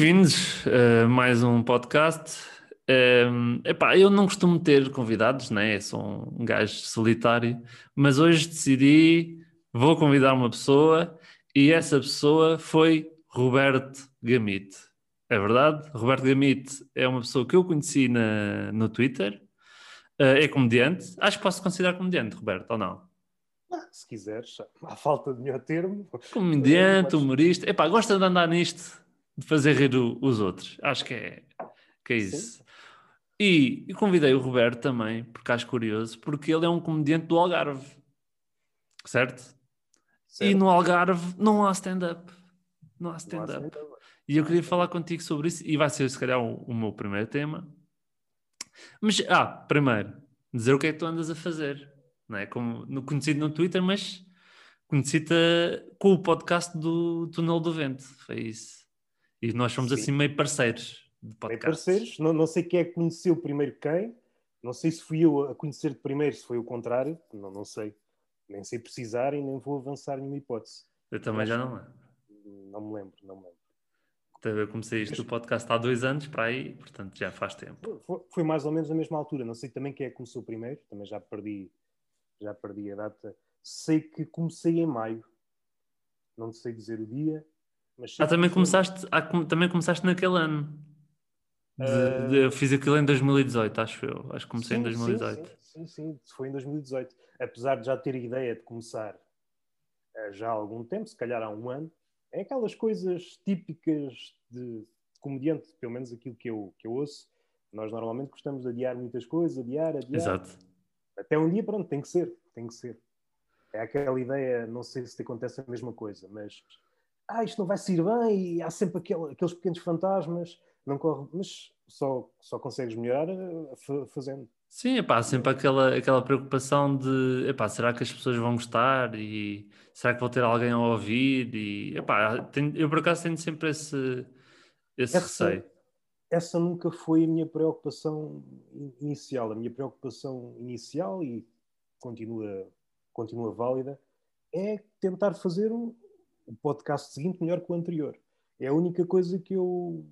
Bem-vindos a mais um podcast. Um, epá, eu não costumo ter convidados, né? sou um gajo solitário, mas hoje decidi, vou convidar uma pessoa e essa pessoa foi Roberto Gamite. É verdade? Roberto Gamite é uma pessoa que eu conheci na, no Twitter, uh, é comediante. Acho que posso considerar comediante, Roberto, ou não? Ah, se quiseres, à falta de melhor termo. Comediante, humorista. Epá, gosta de andar nisto de fazer rir o, os outros. Acho que é, que é isso. E, e, convidei o Roberto também, porque acho curioso, porque ele é um comediante do Algarve, certo? certo. E no Algarve não há stand-up. Não há stand-up. Stand e eu queria falar contigo sobre isso, e vai ser se calhar o, o meu primeiro tema. Mas, ah, primeiro, dizer o que é que tu andas a fazer. Não é? Como no, conhecido no Twitter, mas conheci-te com o podcast do Túnel do Vento. Foi isso. E nós somos Sim. assim meio parceiros de podcast. Meio parceiros, não, não sei quem é que conheceu primeiro quem, não sei se fui eu a conhecer primeiro, se foi o contrário, não, não sei. Nem sei precisar e nem vou avançar nenhuma hipótese. Eu também Mas, já não lembro. Não me lembro, não me lembro. Então, eu comecei isto o podcast há dois anos para aí, portanto já faz tempo. Foi, foi, mais ou menos na mesma altura. Não sei também quem é que começou primeiro, também já perdi, já perdi a data. Sei que comecei em maio, não sei dizer o dia, mas ah, também começaste, ah, também começaste naquele ano. De, uh... de, eu fiz aquilo em 2018, acho eu. Acho que comecei sim, em 2018. Sim, sim, sim, foi em 2018. Apesar de já ter ideia de começar uh, já há algum tempo, se calhar há um ano, é aquelas coisas típicas de, de comediante, pelo menos aquilo que eu, que eu ouço. Nós normalmente gostamos de adiar muitas coisas, adiar, adiar. Exato. Até um dia, pronto, tem que ser, tem que ser. É aquela ideia, não sei se te acontece a mesma coisa, mas ah, isto não vai sair bem, e há sempre aquele, aqueles pequenos fantasmas, não corre, mas só, só consegues melhorar eh, fazendo. Sim, epá, sempre aquela, aquela preocupação de epá, será que as pessoas vão gostar e será que vou ter alguém a ouvir? E, epá, tenho, eu por acaso tenho sempre esse, esse essa, receio. Essa nunca foi a minha preocupação inicial. A minha preocupação inicial, e continua, continua válida, é tentar fazer um, o podcast seguinte melhor que o anterior. É a única coisa que eu,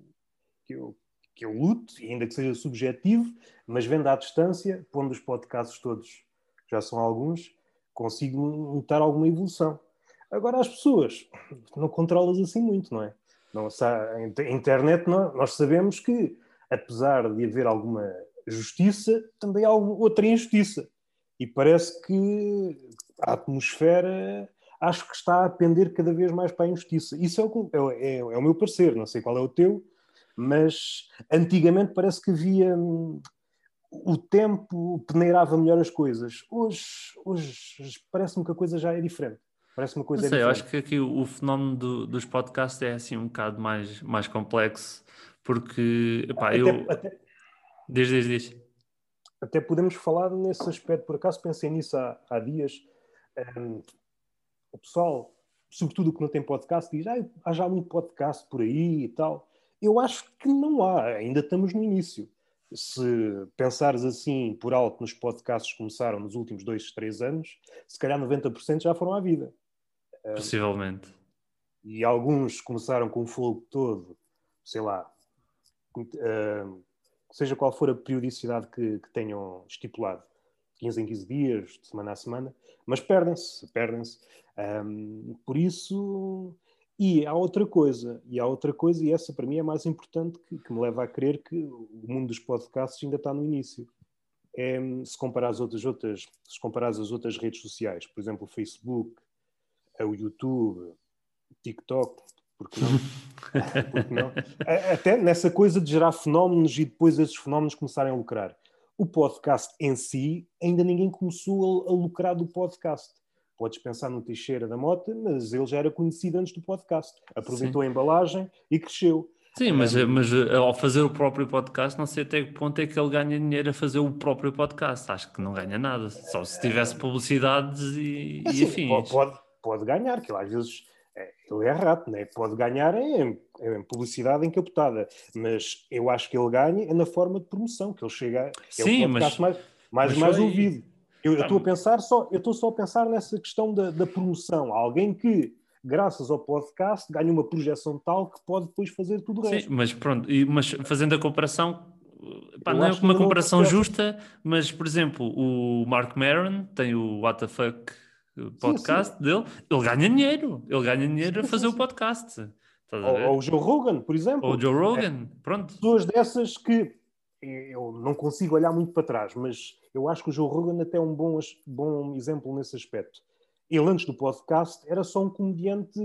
que eu, que eu luto, ainda que seja subjetivo, mas vendo à distância, pondo os podcasts todos, já são alguns, consigo notar alguma evolução. Agora, as pessoas, não controlas assim muito, não é? Não, a internet, não, nós sabemos que, apesar de haver alguma justiça, também há outra injustiça. E parece que a atmosfera acho que está a pender cada vez mais para a injustiça. Isso é o, é, é, é o meu parecer, não sei qual é o teu, mas antigamente parece que havia. O tempo peneirava melhor as coisas. Hoje, hoje parece-me que a coisa já é diferente. Parece uma coisa não sei, eu acho que aqui o, o fenómeno do, dos podcasts é assim um bocado mais, mais complexo, porque epá, até, eu. Até, diz, diz, diz. Até podemos falar nesse aspecto, por acaso pensei nisso há, há dias. Um, o pessoal, sobretudo o que não tem podcast, diz: ah, há já muito podcast por aí e tal. Eu acho que não há, ainda estamos no início. Se pensares assim por alto nos podcasts que começaram nos últimos dois, três anos, se calhar 90% já foram à vida. Possivelmente. e alguns começaram com o fogo todo, sei lá, seja qual for a periodicidade que, que tenham estipulado. 15 em 15 dias, de semana a semana, mas perdem-se, perdem-se. Um, por isso, e há outra coisa, e há outra coisa, e essa para mim é mais importante, que, que me leva a crer que o mundo dos podcasts ainda está no início. É, se comparar as outras, outras, se comparar as outras redes sociais, por exemplo, o Facebook, o YouTube, o TikTok, porque não? porque não? Até nessa coisa de gerar fenómenos e depois esses fenómenos começarem a lucrar o podcast em si, ainda ninguém começou a, a lucrar do podcast. Podes pensar no Teixeira da Mota, mas ele já era conhecido antes do podcast. Aproveitou Sim. a embalagem e cresceu. Sim, mas, mas eh, ao fazer o próprio podcast, não sei até que ponto é que ele ganha dinheiro a fazer o próprio podcast. Acho que não ganha nada. Só se tivesse publicidades e, é e afins. Pode, pode ganhar, que às vezes ele é rato, né? pode ganhar em, em, publicidade encapotada, mas eu acho que ele ganha é na forma de promoção, que ele chega, é Sim, o mas, mais, mais, mais foi... ouvido. Eu estou a pensar só, eu estou só a pensar nessa questão da, da promoção. Alguém que graças ao podcast, ganha uma projeção tal que pode depois fazer tudo o resto. Sim, mas pronto, e, mas fazendo a comparação, pá, não é uma comparação justa, mas por exemplo, o Mark Maron tem o What the Fuck podcast sim, sim. dele, ele ganha dinheiro, ele ganha dinheiro a fazer o podcast. Ou, ou, o Joe Rogan, por exemplo. Ou o Joe Rogan, é, pronto. Pessoas dessas que eu não consigo olhar muito para trás, mas eu acho que o Joe Rogan até é um bom, bom exemplo nesse aspecto. Ele, antes do podcast, era só um comediante,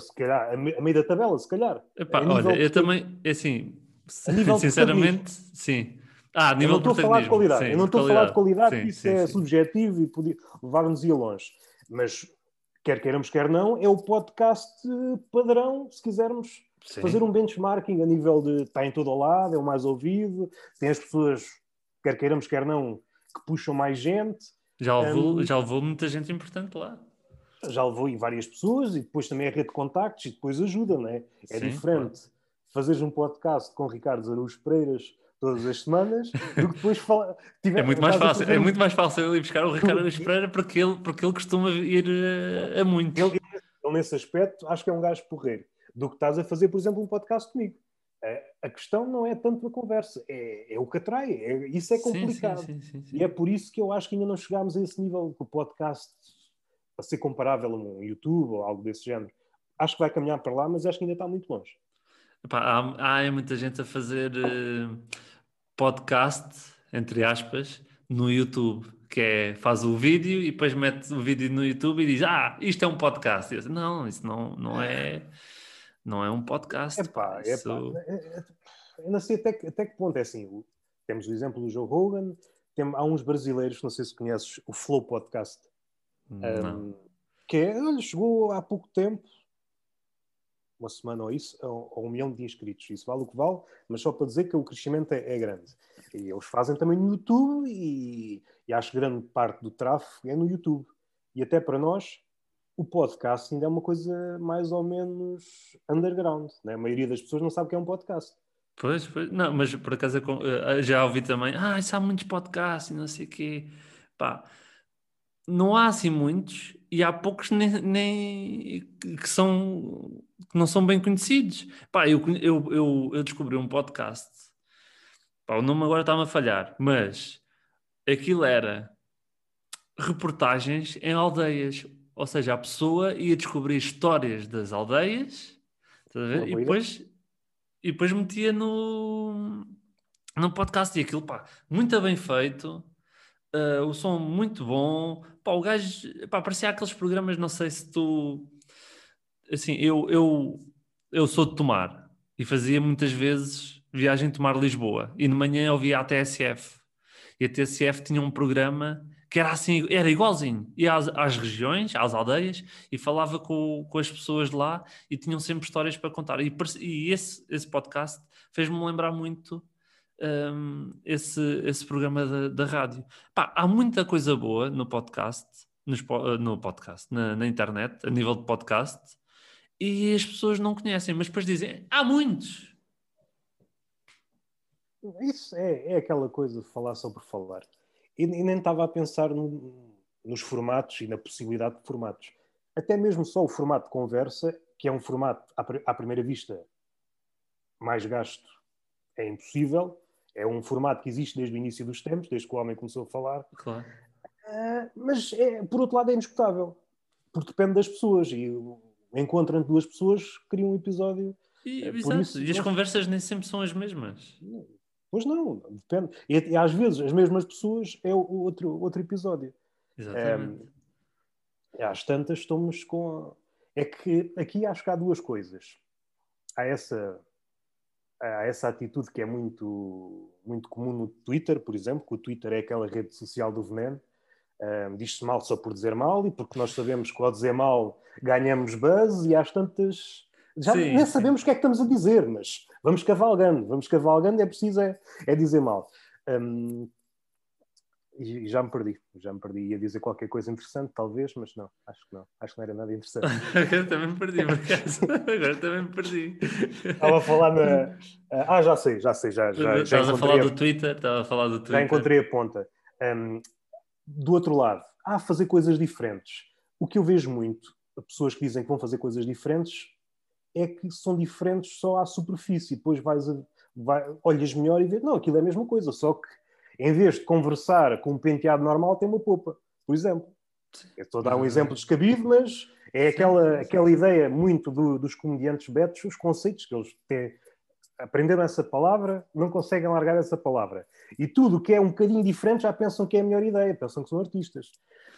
se calhar, a meio da tabela, se calhar. Epá, olha, eu também, é assim, sinceramente, sim. Ah, nível eu não estou a falar de qualidade, sim, eu não estou a falar de qualidade, sim, isso sim, é subjetivo e podia levar-nos ir longe. Mas, quer queiramos, quer não, é o podcast padrão, se quisermos Sim. fazer um benchmarking a nível de está em todo o lado, é o mais ouvido, tem as pessoas, quer queiramos, quer não, que puxam mais gente. Já levou, um, já levou muita gente importante lá. Já levou várias pessoas e depois também a rede de contactos e depois ajuda, não é? É Sim, diferente claro. fazeres um podcast com Ricardo Zarujo Pereiras todas as semanas do que depois falar. é muito mais fácil, é muito mais fácil ir buscar o Ricardo Zarujo Pereira porque ele, porque ele costuma ir a, a muito. Ele, ele, nesse aspecto, acho que é um gajo porreiro do que estás a fazer, por exemplo, um podcast comigo. A questão não é tanto a conversa, é, é o que atrai, é, isso é complicado. Sim, sim, sim, e é por isso que eu acho que ainda não chegámos a esse nível que o podcast, a ser comparável a um YouTube ou algo desse género, acho que vai caminhar para lá, mas acho que ainda está muito longe. Epá, há, há muita gente a fazer uh, podcast, entre aspas, no YouTube, que é faz o vídeo e depois mete o vídeo no YouTube e diz: Ah, isto é um podcast. Eu, não, isso não, não é não é um podcast. Epá, epá, é, é, eu não sei até que, até que ponto é assim. Temos o exemplo do Joe Rogan, tem, há uns brasileiros, não sei se conheces, o Flow Podcast. Um, que é, olha, chegou há pouco tempo, uma semana ou isso, a, um milhão de inscritos. Isso vale o que vale, mas só para dizer que o crescimento é, é grande. E eles fazem também no YouTube e, e acho que grande parte do tráfego é no YouTube. E até para nós, o podcast ainda é uma coisa mais ou menos underground. Né? A maioria das pessoas não sabe o que é um podcast. Pois, pois, não, mas por acaso eh, já ouvi também, ah, isso há muitos podcasts e não sei o quê. Pá, não há assim muitos e há poucos nem, nem que são que não são bem conhecidos. Pá, eu, eu, eu, eu descobri um podcast, pá, o nome agora está-me a falhar, mas aquilo era reportagens em aldeias. Ou seja, a pessoa ia descobrir histórias das aldeias e, depois, e depois metia no, no podcast. E aquilo, pá, muito bem feito, uh, o som muito bom. Pá, o gajo, pá, parecia aqueles programas, não sei se tu. Assim, eu, eu, eu sou de Tomar e fazia muitas vezes viagem Tomar-Lisboa e de manhã eu via a TSF e a TSF tinha um programa que era assim, era igualzinho. Ia às, às regiões, às aldeias, e falava com, com as pessoas de lá e tinham sempre histórias para contar. E, e esse, esse podcast fez-me lembrar muito um, esse, esse programa da, da rádio. Pá, há muita coisa boa no podcast, nos, no podcast, na, na internet, a nível de podcast, e as pessoas não conhecem, mas depois dizem, há muitos. Isso é, é aquela coisa de falar por falar e, e nem estava a pensar no, nos formatos e na possibilidade de formatos. Até mesmo só o formato de conversa, que é um formato, à, à primeira vista, mais gasto, é impossível. É um formato que existe desde o início dos tempos, desde que o homem começou a falar. Claro. Uh, mas, é, por outro lado, é indiscutável. Porque depende das pessoas. E entre duas pessoas cria um episódio. E, é, isso, e as conversas nem sempre são as mesmas. Pois não, depende. E, e, às vezes as mesmas pessoas é o, outro, outro episódio. Exatamente. É, às tantas estamos com. É que aqui acho que há duas coisas. Há essa, há essa atitude que é muito, muito comum no Twitter, por exemplo, que o Twitter é aquela rede social do veneno. Um, Diz-se mal só por dizer mal, e porque nós sabemos que ao dizer mal ganhamos buzz, e às tantas já sim, nem sabemos o que é que estamos a dizer, mas vamos cavalgando, vamos cavalgando, é preciso é, é dizer mal. Um, e já me perdi, já me perdi. Ia dizer qualquer coisa interessante, talvez, mas não, acho que não. Acho que não era nada interessante. Agora também me perdi, por acaso. Agora também me perdi. Estava a falar na. Ah, já sei, já sei, já. já Estavas a falar do Twitter, estava a falar do Twitter. Já encontrei a ponta. Um, do outro lado, ah, fazer coisas diferentes. o que eu vejo muito, pessoas que dizem que vão fazer coisas diferentes, é que são diferentes só à superfície. Depois vais, a, vai, olhas melhor e vês, não, aquilo é a mesma coisa, só que em vez de conversar com um penteado normal, tem uma popa, por exemplo. Estou a dar um exemplo descabido, mas é aquela, aquela ideia muito do, dos comediantes betos, os conceitos que eles têm, aprenderam essa palavra, não conseguem largar essa palavra. E tudo que é um bocadinho diferente já pensam que é a melhor ideia, pensam que são artistas.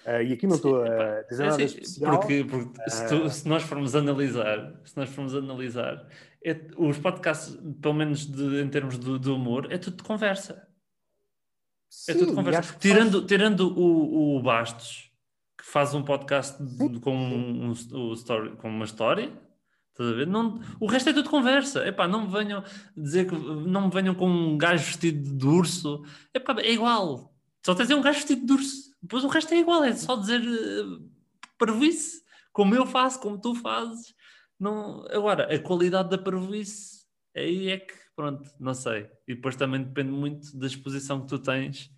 Uh, e aqui não estou a dizer nada é, especial. Porque, porque uh... se, tu, se, nós formos analisar, se nós formos analisar, é, os podcasts, pelo menos de, em termos de, de, humor, é tudo de conversa. Sim, é tudo conversa. Tirando, faz... tirando o, o Bastos, que faz um podcast com, um, um, story, com uma história, não, o resto é tudo conversa. Epá, não me venham dizer que não me venham com um gajo vestido de urso. Epá, é igual. Só tens um gajo vestido de urso. Depois o resto é igual, é só dizer uh, parvoíce, como eu faço, como tu fazes. Não... Agora, a qualidade da parvoíce, aí é que, pronto, não sei. E depois também depende muito da exposição que tu tens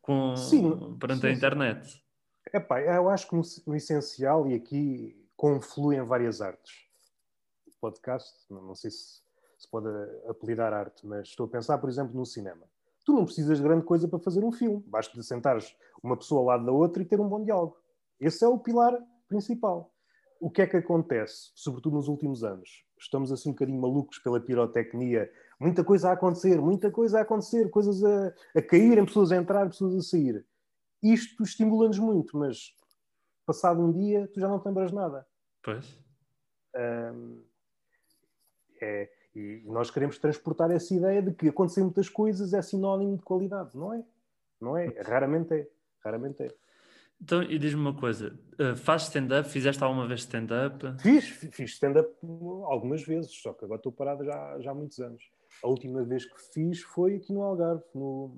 com, sim, perante sim, a internet. É pá, eu acho que no, no essencial, e aqui confluem várias artes. O podcast, não sei se se pode apelidar arte, mas estou a pensar, por exemplo, no cinema tu não precisas de grande coisa para fazer um filme. Basta de sentares uma pessoa ao lado da outra e ter um bom diálogo. Esse é o pilar principal. O que é que acontece, sobretudo nos últimos anos? Estamos assim um bocadinho malucos pela pirotecnia. Muita coisa a acontecer, muita coisa a acontecer, coisas a, a caírem, pessoas a entrar, pessoas a sair. Isto estimula-nos muito, mas passado um dia tu já não te lembras nada. Pois. é, e nós queremos transportar essa ideia de que acontecer muitas coisas é sinónimo de qualidade. Não é? Não é? Raramente é. Raramente é. Então, e diz-me uma coisa: uh, fazes stand-up? Fizeste alguma vez stand-up? Fiz, fiz stand-up algumas vezes, só que agora estou parado já, já há muitos anos. A última vez que fiz foi aqui no Algarve, no,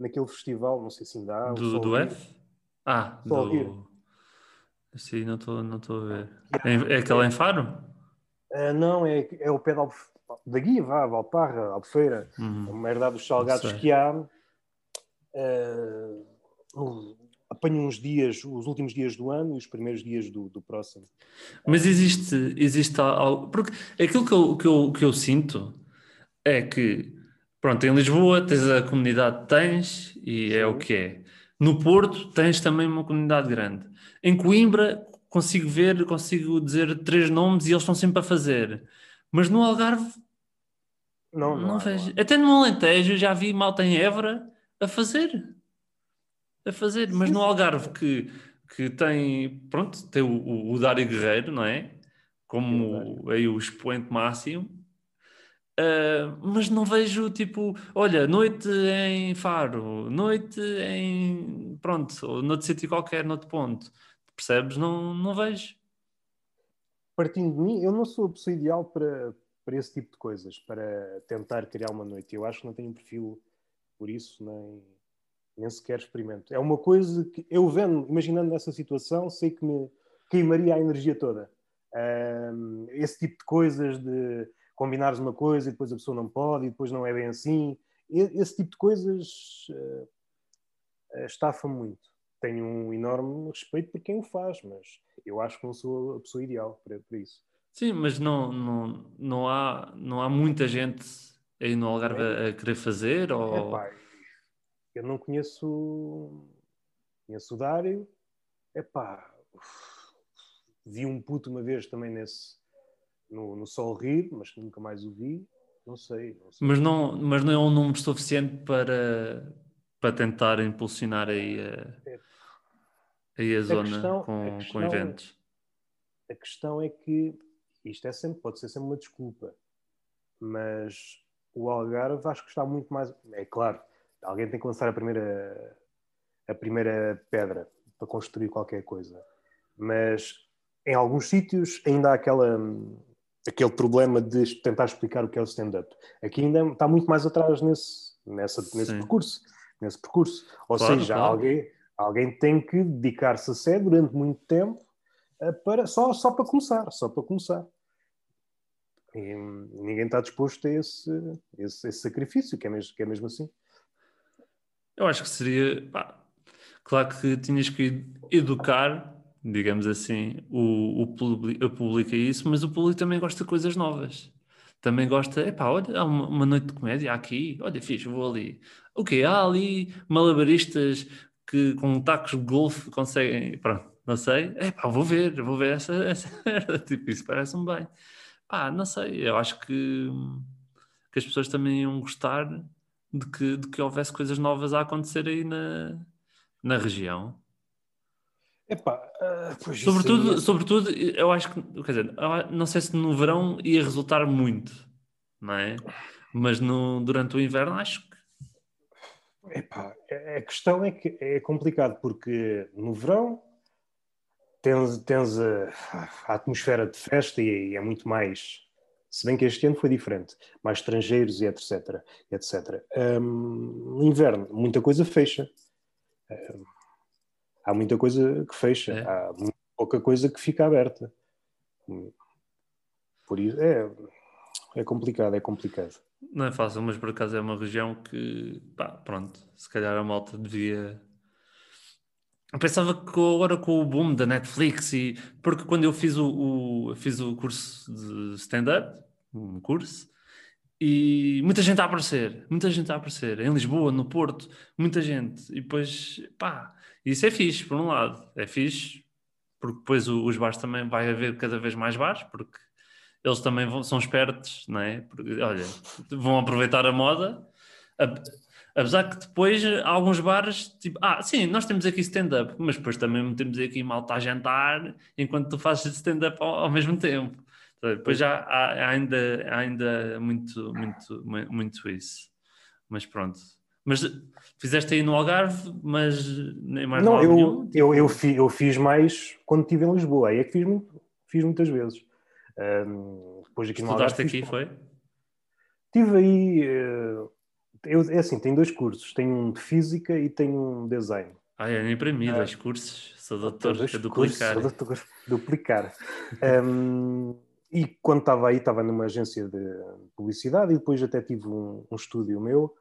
naquele festival, não sei se ainda há. Do, do F? Ah, Só do. Sim, não estou não a ver. É, é aquele em Faro? Uh, não, é, é o pé da, da Guia, vá, Valparra, Albufeira, uhum. uma herdade dos salgados que há. Uh, apanho uns dias, os últimos dias do ano e os primeiros dias do, do próximo. Mas existe, existe algo. Porque aquilo que eu, que, eu, que eu sinto é que, pronto, em Lisboa tens a comunidade que tens e Sim. é o que é. No Porto tens também uma comunidade grande. Em Coimbra consigo ver, consigo dizer três nomes e eles estão sempre a fazer. Mas no Algarve não, não, não vejo. Não Até no Alentejo já vi malta em Évora a fazer. A fazer. Mas no Algarve que, que tem, pronto, tem o, o, o Dário Guerreiro, não é? Como aí o expoente máximo. Uh, mas não vejo tipo, olha, noite em Faro, noite em pronto, noutro sítio qualquer, noutro ponto. Percebes? Não, não vejo. Partindo de mim, eu não sou a pessoa ideal para, para esse tipo de coisas, para tentar criar uma noite. Eu acho que não tenho perfil por isso, nem, nem sequer experimento. É uma coisa que eu vendo, imaginando nessa situação, sei que me queimaria a energia toda. Um, esse tipo de coisas de combinares uma coisa e depois a pessoa não pode e depois não é bem assim. Esse tipo de coisas uh, estafa muito tenho um enorme respeito por quem o faz, mas eu acho que não sou a pessoa ideal para, para isso. Sim, mas não, não, não, há, não há muita gente aí no Algarve é. a querer fazer? Ou... Epá, eu não conheço, conheço o Dário. Epá, vi um puto uma vez também nesse, no, no Sol Rir, mas nunca mais o vi. Não sei, não sei. Mas, não, mas não é um número suficiente para, para tentar impulsionar aí a, é, aí a, a zona questão, com, questão, com eventos? A questão é que isto é sempre, pode ser sempre uma desculpa, mas o Algarve acho que está muito mais. É claro, alguém tem que lançar a primeira, a primeira pedra para construir qualquer coisa, mas em alguns sítios ainda há aquela, aquele problema de tentar explicar o que é o stand-up. Aqui ainda está muito mais atrás nesse, nessa, nesse percurso. Nesse percurso. Ou claro, seja, claro. alguém Alguém tem que dedicar-se a sério durante muito tempo eh, para, só, só para começar, só para começar. E ninguém está disposto a esse, esse, esse, sacrifício, que é, mesmo, que é mesmo assim. Eu acho que seria. Pá, claro que tinhas que educar digamos assim, o, o público publica isso, mas o público também gosta de coisas novas. Também gosta, epá, olha, há uma, uma noite de comédia aqui, olha, fixe, vou ali. O okay, quê? Há ali malabaristas que com tacos de golfe conseguem, pronto, não sei, epá, vou ver, vou ver essa, essa tipo, isso parece-me bem. Pá, não sei, eu acho que, que as pessoas também iam gostar de que, de que houvesse coisas novas a acontecer aí na, na região. Epá, uh, sobretudo, é... sobretudo, eu acho que, quer dizer, não sei se no verão ia resultar muito, não é? Mas no, durante o inverno acho que. Epá, a questão é que é complicado, porque no verão tens, tens a, a atmosfera de festa e, e é muito mais. Se bem que este ano foi diferente, mais estrangeiros e etc. etc. Um, no inverno, muita coisa fecha. Um, há muita coisa que fecha, é. há pouca coisa que fica aberta. Por isso é, é complicado, é complicado. Não é fácil, mas por acaso é uma região que, pá, pronto, se calhar a malta devia. Eu pensava que agora com o boom da Netflix e porque quando eu fiz o, o fiz o curso de stand-up, um curso, e muita gente a aparecer, muita gente a aparecer, em Lisboa, no Porto, muita gente, e depois, pá, isso é fixe, por um lado, é fixe, porque depois os bares também vai haver cada vez mais bares, porque eles também vão, são espertos, não é? Porque, olha, vão aproveitar a moda, apesar que depois alguns bares, tipo, ah, sim, nós temos aqui stand-up, mas depois também temos aqui malta a jantar enquanto tu fazes stand-up ao, ao, mesmo tempo. Então, depois já há, ainda, há ainda muito, muito, muito isso. Mas pronto, mas fizeste aí no Algarve, mas nem mais Não, eu, nenhum, tipo... eu, eu, fiz, eu fiz mais quando estive em Lisboa, aí é que fiz, fiz muitas vezes. Um, depois aqui no Estudaste Algarve, aqui, foi? Estive aí. Uh, eu, é assim, tem dois cursos: tem um de física e tem um design. Ah, é nem para mim, uh, dois cursos. Sou doutor a duplicar. Cursos, sou doutor duplicar. um, e quando estava aí, estava numa agência de publicidade e depois até tive um, um estúdio meu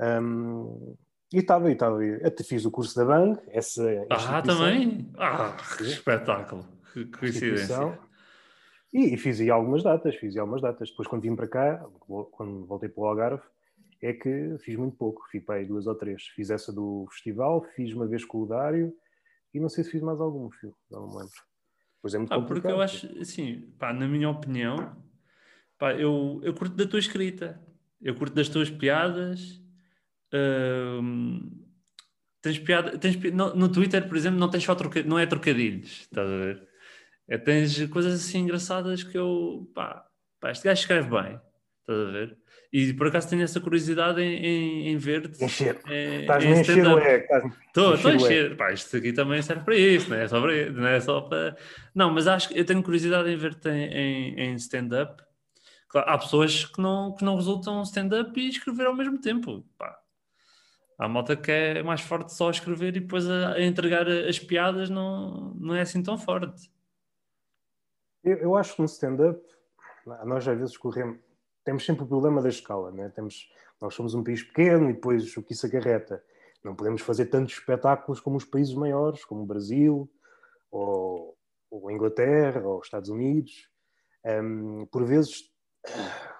um, e estava, e estava, até fiz o curso da Bang, essa Ah, também? Ah, que espetáculo, que coincidência. E, e, fiz aí algumas datas, fiz aí algumas datas. Depois, quando vim para cá, quando voltei para o Algarve, é que fiz muito pouco, fiz para aí duas ou três. Fiz essa do festival, fiz uma vez com o Dário e não sei se fiz mais algum, filho, não me lembro. Pois é muito ah, Porque eu acho, assim, pá, na minha opinião, pá, eu, eu curto da tua escrita, eu curto das tuas piadas tens piada, tens, no, no, Twitter, por exemplo, não tens só troca, não é trocadilhos, estás a ver? É, tens coisas assim engraçadas que eu, pá, pá, este gajo escreve bem, estás a ver? E por acaso tenho essa curiosidade em, em, em ver-te. Encher. Estás-me a encher o é. Estou a encher. Pá, isto aqui também serve para isso, não é só para, não é só para... Não, mas acho que eu tenho curiosidade em ver-te em, em stand-up. Claro, há pessoas que não, que não resultam stand-up e escrever ao mesmo tempo. Pá, Há malta que é mais forte só a escrever e depois a, a entregar as piadas não, não é assim tão forte. Eu, eu acho que no stand-up, nós às vezes corremos, temos sempre o problema da escala, né? temos, nós somos um país pequeno e depois o que isso acarreta. Não podemos fazer tantos espetáculos como os países maiores, como o Brasil, ou, ou a Inglaterra, ou os Estados Unidos. Um, por vezes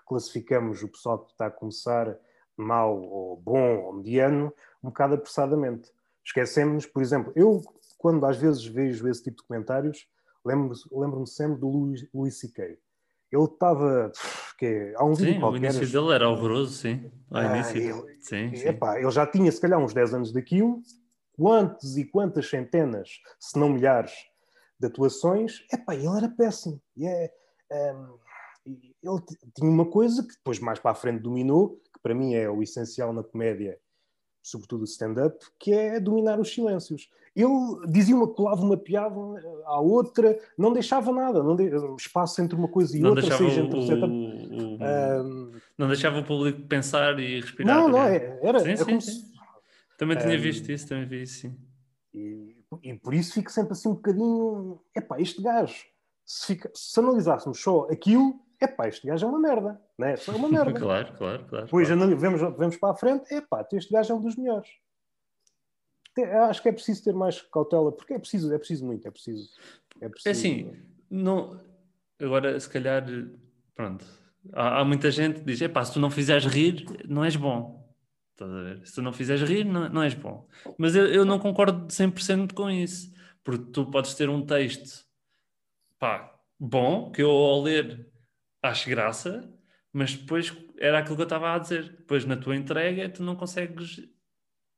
classificamos o pessoal que está a começar mau ou bom ou mediano, um bocado apressadamente. Esquecemos, por exemplo, eu quando às vezes vejo esse tipo de comentários, lembro-me lembro sempre do Louis, Louis. Ele estava, que há um sim, qualquer... o início dele era horroroso, sim. Ah, início. Ele, sim, sim. Epá, ele já tinha se calhar uns 10 anos daquilo, quantos e quantas centenas, se não milhares, de atuações, epá, ele era péssimo. E é, um, ele tinha uma coisa que depois mais para a frente dominou, para mim é o essencial na comédia, sobretudo o stand-up, que é dominar os silêncios. Ele dizia uma, colava uma piada à outra, não deixava nada, não de, espaço entre uma coisa e não outra, seja entre o, o, um, Não deixava o público pensar e respirar. Não, não, é, era. Sim, é sim, sim. Também tinha um, visto isso, também vi isso, sim. E, e, por isso fico sempre assim um bocadinho. Epá, este gajo, se, fica, se analisássemos só aquilo, epá, este gajo é uma merda, não é? Só uma merda. claro, claro, claro. Depois claro. vemos, vemos para a frente, epá, este gajo é um dos melhores. acho que é preciso ter mais cautela, porque é preciso, é preciso muito, é preciso. É, preciso... é assim, não, agora se calhar, pronto, há, há muita gente que diz, epá, se tu não fizeres rir, não és bom. Se tu não fizeres rir, não, não és bom. Mas eu, eu não concordo 100% com isso, porque tu podes ter um texto, pá, bom, que eu ao ler acho graça, mas depois era aquilo que eu estava a dizer. Depois na tua entrega tu não consegues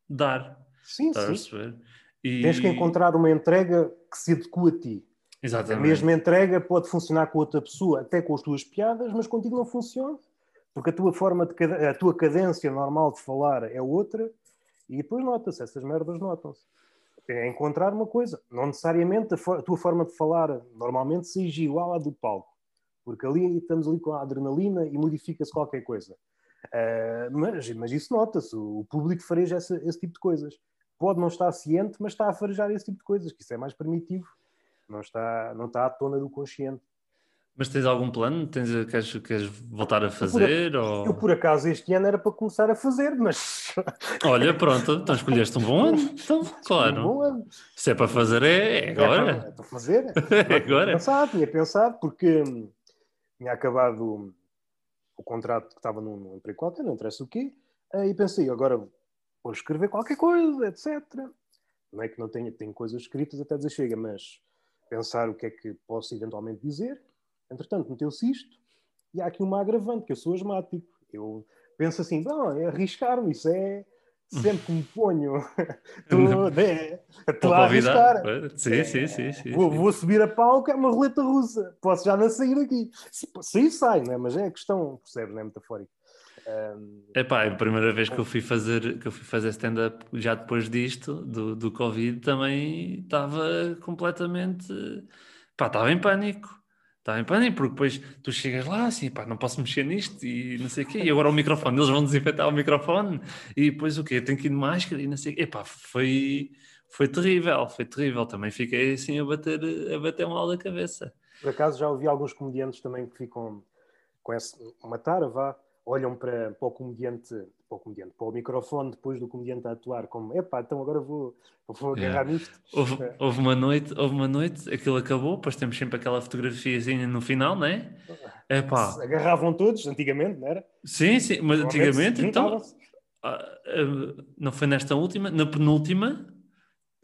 dar. Sim, sim. E... Tens que encontrar uma entrega que se adequa a ti. Exatamente. A mesma entrega pode funcionar com outra pessoa, até com as tuas piadas, mas contigo não funciona. Porque a tua forma de a tua cadência normal de falar é outra, e depois nota-se, essas merdas notam-se. É encontrar uma coisa. Não necessariamente a, a, tua forma de falar normalmente seja igual à do palco. Porque ali estamos ali com a adrenalina e modifica-se qualquer coisa. Uh, mas, mas isso nota-se. O público fareja esse, esse tipo de coisas pode não estar ciente, mas está a farejar esse tipo de coisas, que isso é mais primitivo, não está, não está à tona do consciente. Mas tens algum plano? Tens, queres, queres voltar a fazer? Eu por, ou... eu, por acaso, este ano era para começar a fazer, mas. Olha, pronto, então escolheste um bom ano. Então, claro. Um bom ano. Se é para fazer, é, é agora. É, para, é para fazer. É agora. Tinha pensado, tinha pensado, porque hum, tinha acabado o contrato que estava num, num emprego qualquer, não interessa o quê, e pensei, agora vou escrever qualquer coisa, etc. Não é que não tenha, tenho coisas escritas até dizer chega, mas pensar o que é que posso eventualmente dizer. Entretanto, meteu-se isto e há aqui uma agravante, que eu sou asmático. Eu penso assim, não, é arriscar-me, isso é sempre que me ponho, estou, né, a arriscar. Sim, é, sim, sim, sim, vou, vou, subir a palco, é uma roleta russa, posso já não sair daqui. Sair sai, não é? mas é a questão, percebes, não é metafórico. Um... Epá, é a primeira vez que eu fui fazer, que eu fui fazer stand-up já depois disto, do, do Covid, também estava completamente. Pá, estava em pânico. Estava em pânico, porque depois tu chegas lá assim, pá, não posso mexer nisto e não sei o quê, e agora o microfone, eles vão desinfetar o microfone e depois o quê? Eu tenho que ir de máscara e não sei o quê. Epá, foi, foi terrível, foi terrível. Também fiquei assim a bater, a bater mal da cabeça. Por acaso já ouvi alguns comediantes também que ficam com essa, uma tara, vá, olham para, para o comediante, para o comediante, para o microfone depois do comediante a atuar como, epá, então agora vou, vou agarrar yeah. nisto. Houve, houve, uma noite, houve uma noite, aquilo acabou, depois temos sempre aquela fotografiazinha no final, não é? Epá. Agarravam todos, antigamente, não era? Sim, sim, mas antigamente, então, ah, ah, não foi nesta última, na penúltima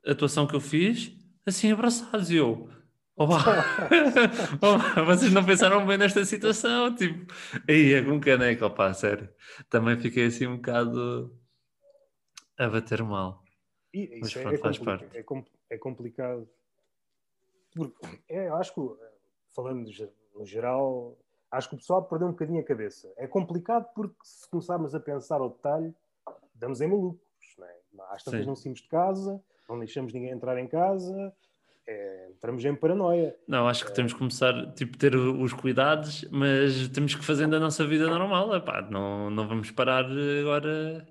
atuação que eu fiz, assim abraçados, eu Oba! Oba! Vocês não pensaram bem nesta situação? Tipo, aí é com caneco, opa, sério. Também fiquei assim um bocado a bater mal. E, Mas é, faz parte. É, é, complicado. Porque, é, acho que, falando no geral, acho que o pessoal perdeu um bocadinho a cabeça. É complicado porque se começarmos a pensar ao detalhe, damos em malucos. Não é? Às tantas não saímos de casa, não deixamos ninguém entrar em casa, é, entramos em paranoia. Não, acho que é... temos que começar, tipo, ter os cuidados, mas temos que fazer da nossa vida normal, epá, não, não vamos parar agora.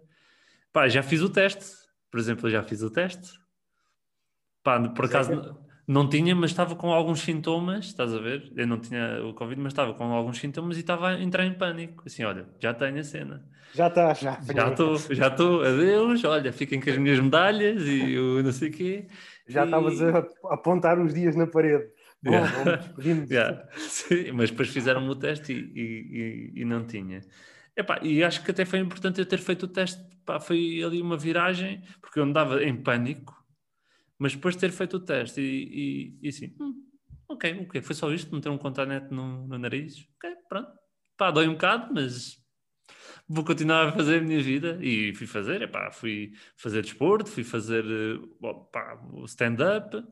Pá, já fiz o teste, por exemplo, eu já fiz o teste. Pá, por acaso é não tinha, mas estava com alguns sintomas, estás a ver? Eu não tinha o Covid, mas estava com alguns sintomas e estava a entrar em pânico. Assim, olha, já tenho a cena. Já está, já. Já estou, já estou, adeus, olha, fiquem com as minhas medalhas e o não sei o quê. Já estavas a apontar uns dias na parede. Bom, yeah. yeah. Sim, mas depois fizeram o teste e, e, e, e não tinha. Epá, e acho que até foi importante eu ter feito o teste. Pá, foi ali uma viragem, porque eu andava em pânico, mas depois de ter feito o teste e, e, e assim, hum, ok, ok, foi só isto, meter um contanet no, no nariz, ok, pronto. Pá, dói um bocado, mas vou continuar a fazer a minha vida e fui fazer, epá, fui fazer desporto, fui fazer o stand-up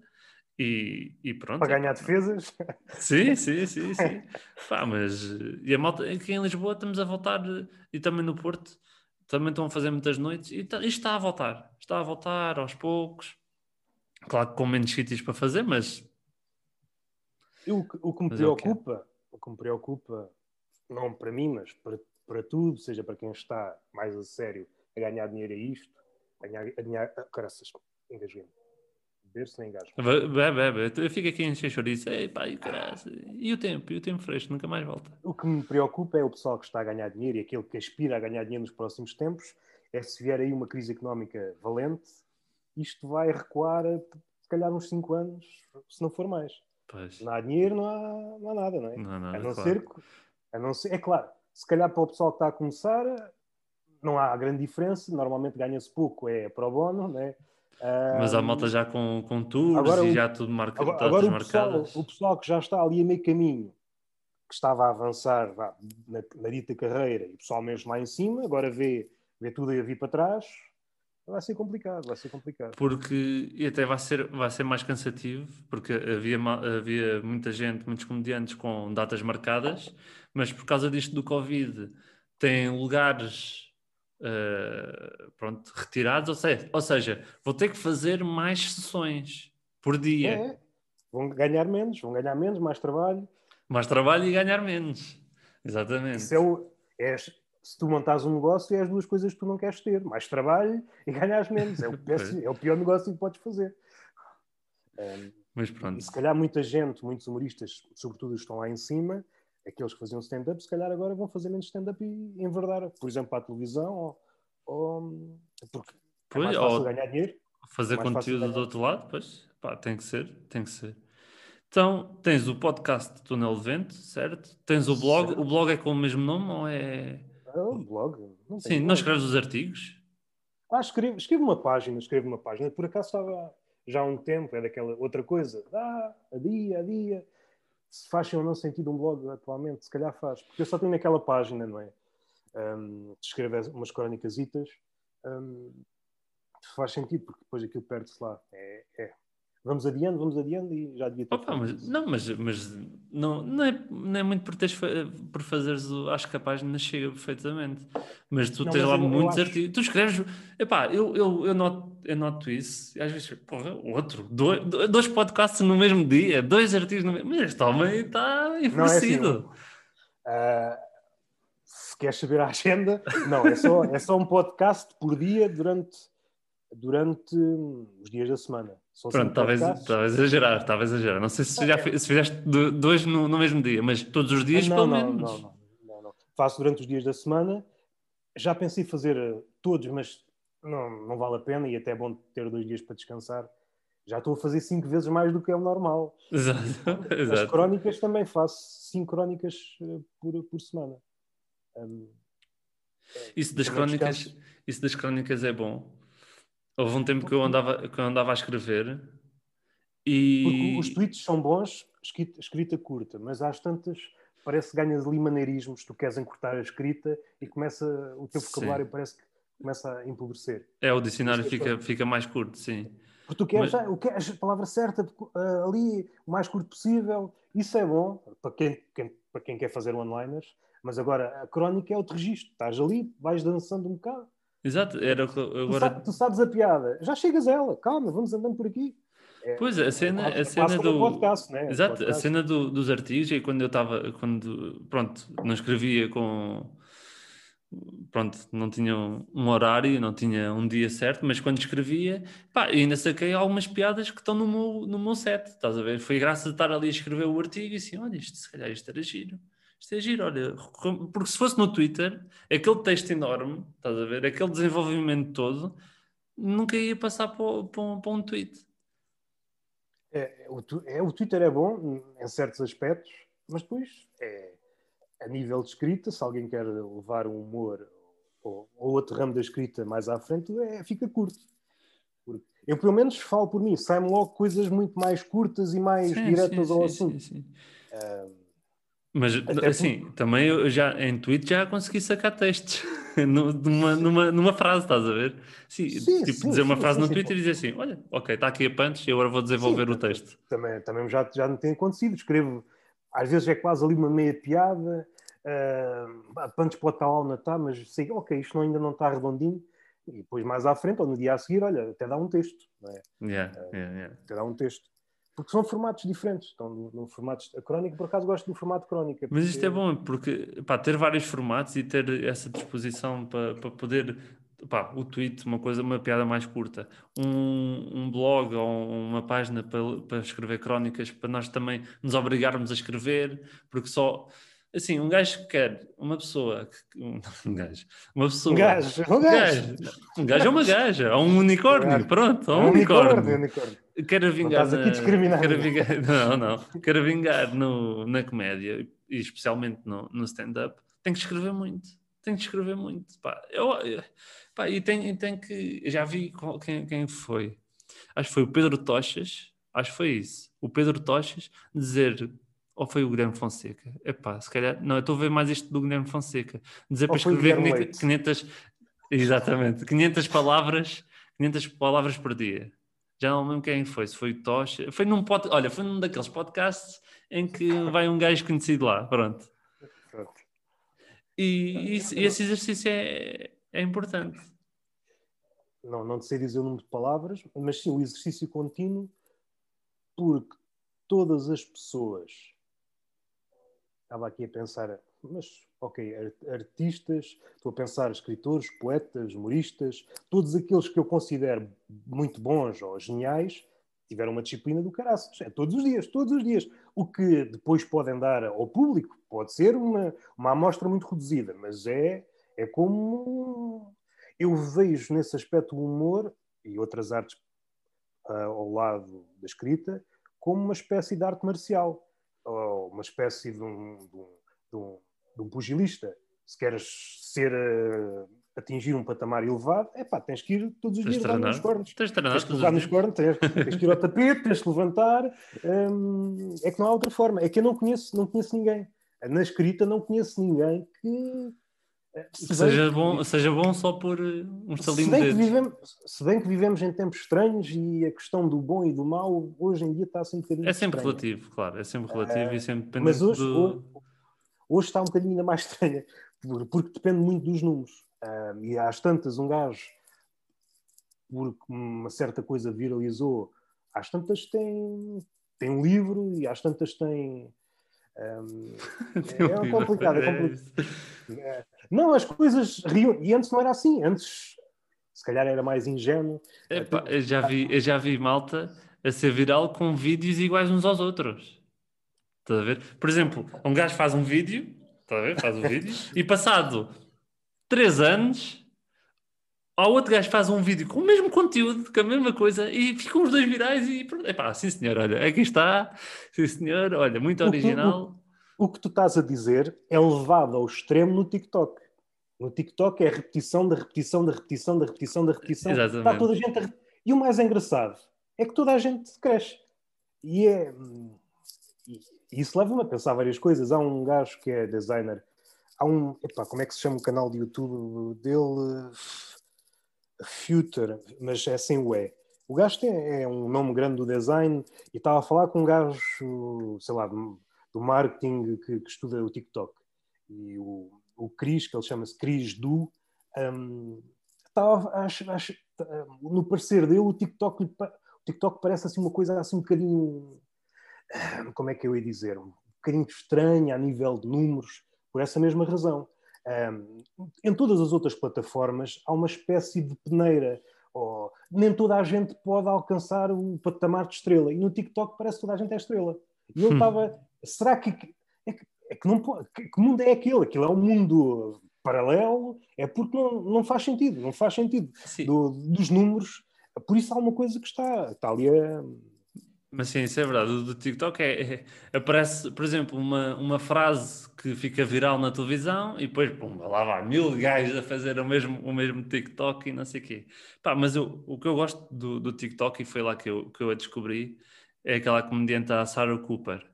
e, e, pronto. Para ganhar defesas? Sim, sim, sim, sim. pá, mas e a malta, aqui em Lisboa estamos a voltar e também no Porto também estão a fazer muitas noites e tá, isto está a voltar, está a voltar aos poucos. Claro que com menos sítios para fazer, mas o que, o que me mas preocupa, é o, o que me preocupa, não para mim, mas para para tudo, seja para quem está mais a sério a ganhar dinheiro a isto, a ganhar, a ganhar ah, caraças, engasguei-me. Beber-se nem engasgo. Bebe, bebe, eu fico aqui em chouriço, ei pá, e caraças, e o tempo, e o tempo fresco, nunca mais volta. O que me preocupa é o pessoal que está a ganhar dinheiro e aquele que aspira a ganhar dinheiro nos próximos tempos, é se vier aí uma crise económica valente, isto vai recuar a, se calhar uns 5 anos, se não for mais. Pois. Não há dinheiro, não há, não há nada, não é? Não nada, a não claro. ser a não ser, é claro, se calhar para o pessoal que está a começar, não há grande diferença, normalmente ganha-se pouco, é pro bono, né? Mas há malta já com, com tours Agora e já tudo marca, Agora, datas agora o, pessoal, o pessoal que já está ali a meio caminho, que estava a avançar vá, na, na dita carreira, e o pessoal mesmo lá em cima, agora vê, vê tudo a vir para trás, vai ser complicado, vai ser complicado. Porque, e até vai ser, vai ser mais cansativo, porque havia, havia muita gente, muitos comediantes com datas marcadas, mas por causa disto do Covid, têm lugares eh, pronto, retirados, ou seja, ou seja, vou ter que fazer mais sessões por dia. É, vão ganhar menos, vão ganhar menos, mais trabalho. Mais trabalho e ganhar menos. Exatamente. Isso é o, é, se tu montares um negócio, é as duas coisas que tu não queres ter: mais trabalho e ganhas menos. É o, péssimo- é o pior negócio que podes fazer. Um, Mas pronto. E se calhar muita gente, muitos humoristas, sobretudo os que estão lá em cima, aqueles que faziam stand-up, se calhar agora vão fazer menos stand-up e enverdar, por exemplo, para a televisão, ou, ou- porque é Pois, mais fácil ganhar dinheiro. fazer fácil conteúdo do outro lado, pois, pá, tem que ser, tem que ser. Então, tens o podcast Túnel de Vento, certo? Tens o blog, Certo. o blog é com o mesmo nome ou é... Ah, o blog. Não Sim, não blog. escreves os artigos? Ah, escrevo, escrevo uma página, escrevo uma página. Por acaso estava já há um tempo, é daquela outra coisa. Ah, a dia, a dia. Se faz ou não sentido um blog atualmente, se calhar faz. Porque eu só tenho aquela página, não é? Um, escrever umas crónicasitas. Um, faz sentido, porque depois aquilo perde-se lá. É, é. Vamos adiando, vamos adiando e já devia ter Opa, mas, não, mas, mas não, não, é, não é muito por, teres, por fazeres o... Acho que a página chega perfeitamente. Mas tu Não, tens mas lá eu- eu muitos acho- artigos. Tu escreves... Epá, eu, eu, eu, noto, eu noto isso. E às vezes, porra, outro. Dois, dois podcasts no mesmo dia. Dois artigos no mesmo... Mas este homem está é assim, enfurecido. Ah, se queres saber a agenda, não, é só, é só um podcast por dia durante, durante os dias da semana. Pronto, talvez, talvez exagerar, talvez exagerar. Não sei se, já, se fizeste do- dois no, no mesmo dia, mas todos os dias, não, pelo não, menos. Não, não, não, não. Faço durante os dias da semana. Já pensei em fazer eh, todos, mas não, não vale a pena e até é bom ter dois dias para descansar. Já estou a fazer cinco vezes mais do que é o normal. Exato, As exato. crónicas também faço cinco crónicas eh, por, por semana. Hum, Isso das, também crónicas, descanso. isso das crónicas é bom. Houve um tempo que eu andava, que eu andava a escrever e. Porque os tweets são bons, escrita, curta, mas às tantas parece que ganhas ali maneirismos, tu queres encurtar a escrita e começa o teu Sim. vocabulário parece que começa a empobrecer. É, o dicionário é fica, fica mais curto, sim. Porque tu queres, Mas- ah, a palavra certa ah, ali, o mais curto possível, isso é bom para quem, quem- para quem quer fazer one-liners, mas agora a crónica é outro registro, estás ali, vais dançando um bocado. Exato, era Tu, agora. tu sabes a piada, já chegas a ela, calma, vamos andando por aqui. É- Pois, a cena, quase- a é cena do. podcast, né? Exato, a Podcast. cena do- dos artigos e quando eu estava, quando, pronto, não escrevia com, pronto, não tinha um, um horário, não tinha um dia certo, mas quando escrevia, pá, ainda saquei algumas piadas que estão no meu, no meu set, estás a ver? Foi graças a estar ali a escrever o artigo e assim, olha, isto, se calhar isto era giro. Isto é giro, olha, porque se fosse no Twitter, aquele texto enorme, estás a ver, aquele desenvolvimento todo, nunca ia passar para, o- para um- para um tweet. É, o, tu- é, o Twitter é bom em certos aspectos, mas depois é, a nível de escrita, se alguém quer levar um humor ou, ou outro ramo da escrita mais à frente, é, fica curto. Porque eu, pelo menos, falo por mim, sai-me logo coisas muito mais curtas e mais Sim, diretas sim, ao sim, assunto. sim, sim. Ah, Mas Até assim, também eu já em tweet já consegui sacar textos Nu- numa, numa, numa frase, estás a ver? Sim, Sim, tipo, sim, dizer uma sim, frase no Twitter e dizer assim: olha, ok, está aqui a punch e agora vou desenvolver o texto. também, também já, já me tem acontecido. Escrevo, às vezes é quase ali uma meia piada, uh, a punch pode estar lá ou não está, mas sei, ok, isto não- ainda não está redondinho. E depois mais à frente, ou no dia a seguir, olha, até dá um texto. Não é? Yeah, yeah, yeah. Até dá um texto. Porque são formatos diferentes. Estão no, no formato, a crónica, por acaso, gosto do formato crónica. Mas isto é porque- bom porque pá, ter vários formatos e ter essa disposição para, para poder. Pá, o tweet, uma coisa, uma piada mais curta, um, um blog ou uma página para, para escrever crónicas, para nós também nos obrigarmos a escrever, porque só assim, um gajo que quer uma pessoa, um, gajo, uma pessoa, Um gajo, um um gajo. gajo, um gajo é uma gaja, ou um unicórnio, gajo. pronto, ou É um um unicórnio, unicórnio. Quero vingar, estás aqui quero vingar, não, não, quero vingar no, na comédia e especialmente no, no stand-up, tem que escrever muito, tem que escrever muito, pá, eu, pá, e tem, tem que, já vi qual- quem, quem foi, acho que foi o Pedro Tochas, acho que foi isso, o Pedro Tochas dizer, ou foi o Guilherme Fonseca, epá, se calhar, não, eu estou a ver mais isto do Guilherme Fonseca, dizer Ou para escrever Guilherme 500, Leite. 500 exatamente, 500 palavras, 500 palavras por dia. Já não lembro quem foi, se foi o Tocha. Foi num pod... Olha, foi num daqueles podcasts em que vai um gajo conhecido lá, pronto. Pronto. E, isso- e esse exercício é, é importante. Não, não sei dizer o número de palavras, mas sim o exercício contínuo, porque todas as pessoas. Estava aqui a pensar, mas ok, ar- artistas, estou a pensar escritores, poetas, humoristas, todos aqueles que eu considero muito bons ou geniais, tiveram uma disciplina do caraças. É todos os dias, todos os dias. O que depois podem dar ao público pode ser uma, uma amostra muito reduzida, mas é, é como eu vejo nesse aspecto o humor e outras artes ah, ao lado da escrita como uma espécie de arte marcial, ou uma espécie de um, de um, de um, de um pugilista. Se queres ser, ah, atingir um patamar elevado, é pá, tens que ir todos os Tens dias levar nos cornos. Tens Tens que levar os nos cornos, tens, tens que ir ao tapete, tens de levantar. hum, é que não há outra forma. É que eu não conheço, não conheço ninguém. Na escrita não conheço ninguém que. eh, se Seja que- bom, seja bom só por uh, um se estalinho que dedos. vivemos, se bem que vivemos em tempos estranhos e a questão do bom e do mau hoje em dia está assim um bocadinho É sempre estranha. relativo, claro. É sempre relativo e sempre dependente Mas hoje, do... hoje, está um bocadinho ainda mais estranha, por- porque depende muito dos números. Ah, e às tantas, um gajo, porque uma certa coisa viralizou, às tantas tem, tem um livro e às tantas tem. Tem um é, complicado, é É complicado. isso. É. Não, as coisas riam. E antes não era assim. Antes, se calhar, era mais ingênuo. Epá, eu, já vi, eu já vi malta a ser viral com vídeos iguais uns aos outros. Estás a ver? Por exemplo, um gajo faz um vídeo, estás a ver? Faz um vídeo, e passado 3 anos, ao outro gajo faz um vídeo com o mesmo conteúdo, com a mesma coisa, e ficam os dois virais e pronto. Epá, sim senhor, olha, aqui está, sim senhor, olha, muito O que- original. O que tu estás a dizer é levado ao extremo no TikTok. No TikTok é a repetição da repetição da repetição da repetição da repetição. Exatamente. Está toda a gente a E o mais engraçado é que toda a gente cresce. E é. Isso leva-me a pensar várias coisas. Há um gajo que é designer. Há um. Epá, como é que se chama o canal de YouTube dele? Future, mas é sem o E. O gajo tem, é um nome grande do design e estava a falar com um gajo, sei lá, do do marketing que, que estuda o TikTok. E o, o Cris, que ele chama-se Cris Du, um, estava, acho, acho, no parecer dele, o TikTok, o TikTok parece assim uma coisa assim um bocadinho, como é que eu ia dizer, um bocadinho estranha a nível de números, por essa mesma razão. Um, em todas as outras plataformas há uma espécie de peneira, nem toda a gente pode alcançar o patamar de estrela, e no TikTok parece que toda a gente é estrela. E ele Hum. estava, será que é que, é que não pode, que, que mundo é aquele? Aquilo é um mundo paralelo, é porque não, não faz sentido, não faz sentido do- dos números, por isso há uma coisa que está, está ali a, Mas sim, isso é verdade. O do TikTok é, é- aparece, por exemplo, uma, uma frase que fica viral na televisão e depois, pum, lá vai mil gajos a fazer o mesmo, o mesmo TikTok e não sei o quê. Pá, mas eu, o que eu gosto do, do TikTok, e foi lá que eu, que eu a descobri, é aquela comediante, a Sarah Cooper,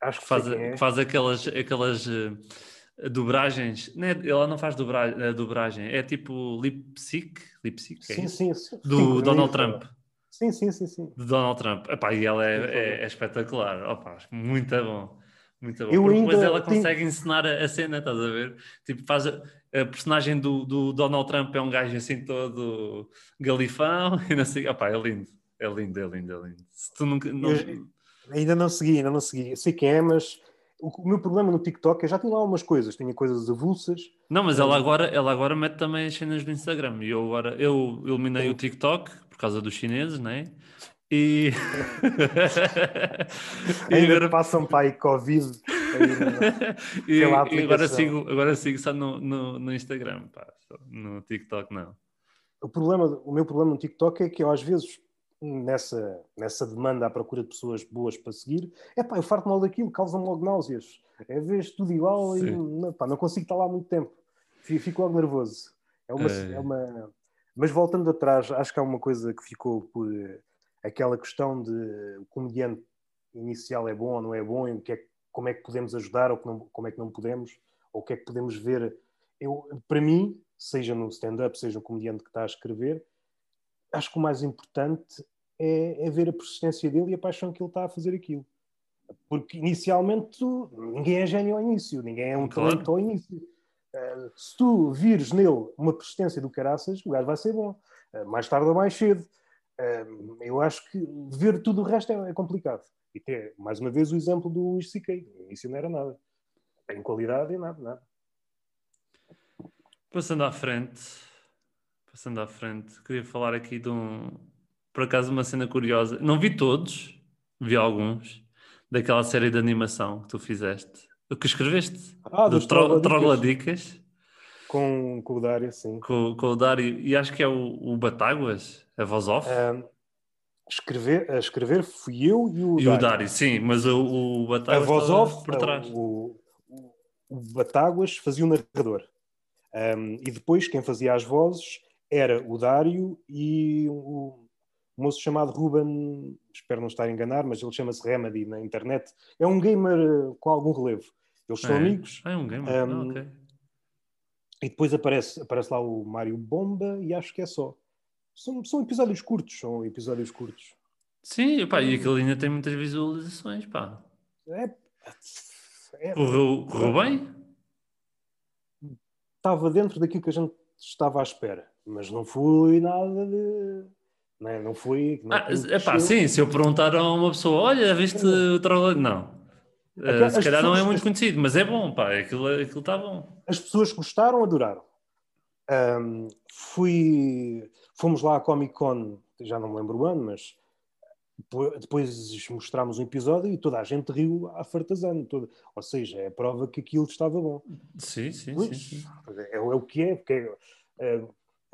acho que que faz, quem é. que faz aquelas, aquelas eh, dobragens. Não é- ela não faz dobra, eh, dobragem, é tipo lip sync, lip sync, é Sim, isso? sim, sim. do Donald Trump. Sim, sim, sim, sim. de Donald Trump. Epá, e ela é, Sim, é- é espetacular. Opa, muito bom. Muito bom. Eu Porque depois ainda ela tenho- consegue encenar a, a cena, estás a ver? Tipo, faz a, a personagem do, do Donald Trump é um gajo assim todo galifão e não sei. Opa, é lindo. É lindo, é lindo, é lindo. Se tu nunca. Não... Eu- Ainda não segui, ainda não segui. Eu sei quem é, mas o, meu problema no TikTok é já tinha lá algumas coisas, tinha coisas avulsas. Não, mas ela agora, ela agora mete também as cenas do Instagram. E eu agora eu eliminei o TikTok por causa dos chineses, né? E, e Ainda agora passam para aí Covid e, e, agora sigo, agora sigo só no, no, no Instagram, pá. no TikTok não. O, problema, o meu problema no TikTok é que eu às vezes nessa, nessa demanda à procura de pessoas boas para seguir, é pá, eu farto mal daquilo, causa-me logo náuseas. É ver tudo igual Sim. e não, pá, não consigo estar lá muito tempo. Fico logo nervoso. É uma, é. é uma... Mas voltando atrás, acho que há uma coisa que ficou por aquela questão de o comediante inicial é bom ou não é bom, e o que é, como é que podemos ajudar ou como é que não podemos, ou o que é que podemos ver. Eu, para mim, seja no stand-up, seja no comediante que está a escrever, acho que o mais importante é, é, ver a persistência dele e a paixão que ele está a fazer aquilo. Porque inicialmente ninguém é gênio ao início, ninguém é um claro. talento ao início. Se tu vires nele uma persistência do caraças, o gajo vai ser bom. Uh, mais tarde ou mais cedo. Uh, eu acho que ver tudo o resto é, é complicado. E ter, mais uma vez, o exemplo do Luís. No início não era nada. Tem qualidade e nada, nada. Passando à frente, passando à frente, queria falar aqui de um, por acaso, uma cena curiosa. Não vi todos, vi alguns, daquela série de animação que tu fizeste. O que escreveste? Ah, do, do Trogladicas. Com, com o Dário, sim. Com, com o Dário, e acho que é o, o Batáguas, a voz off. Um, escrever, a escrever fui eu e o e Dário. E o Dário, sim, mas o, o Batáguas a voz off, por trás. O, o, o Batáguas fazia o narrador. Um, e depois quem fazia as vozes era o Dário e o moço chamado Ruben, espero não estar a enganar, mas ele chama-se Remedy na internet. É um gamer eh, com algum relevo. Eles são é. amigos. Ah, é um gamer. Um, ah, okay. E depois aparece, aparece lá o Mário Bomba e acho que é só. São, são episódios curtos, são episódios curtos. Sim, pá, e aquele ainda tem muitas visualizações, pá. É, é, correu, correu bem? Estava dentro daquilo que a gente estava à espera, mas não foi nada de. Não, é? não foi. Não ah, epá, sim, se eu perguntar a uma pessoa, olha, viste o trabalho. Não. Uh, se calhar pessoas, não é muito conhecido, mas é bom, pá, aquilo está bom. As pessoas gostaram, adoraram. Um, fui, fomos lá à Comic Con, já não me lembro o ano, mas depois mostrámos um episódio e toda a gente riu à fartazana. Toda... Ou seja, é a prova que aquilo estava bom. Sim, sim, pois, sim, sim. É, é, o que é, porque é, é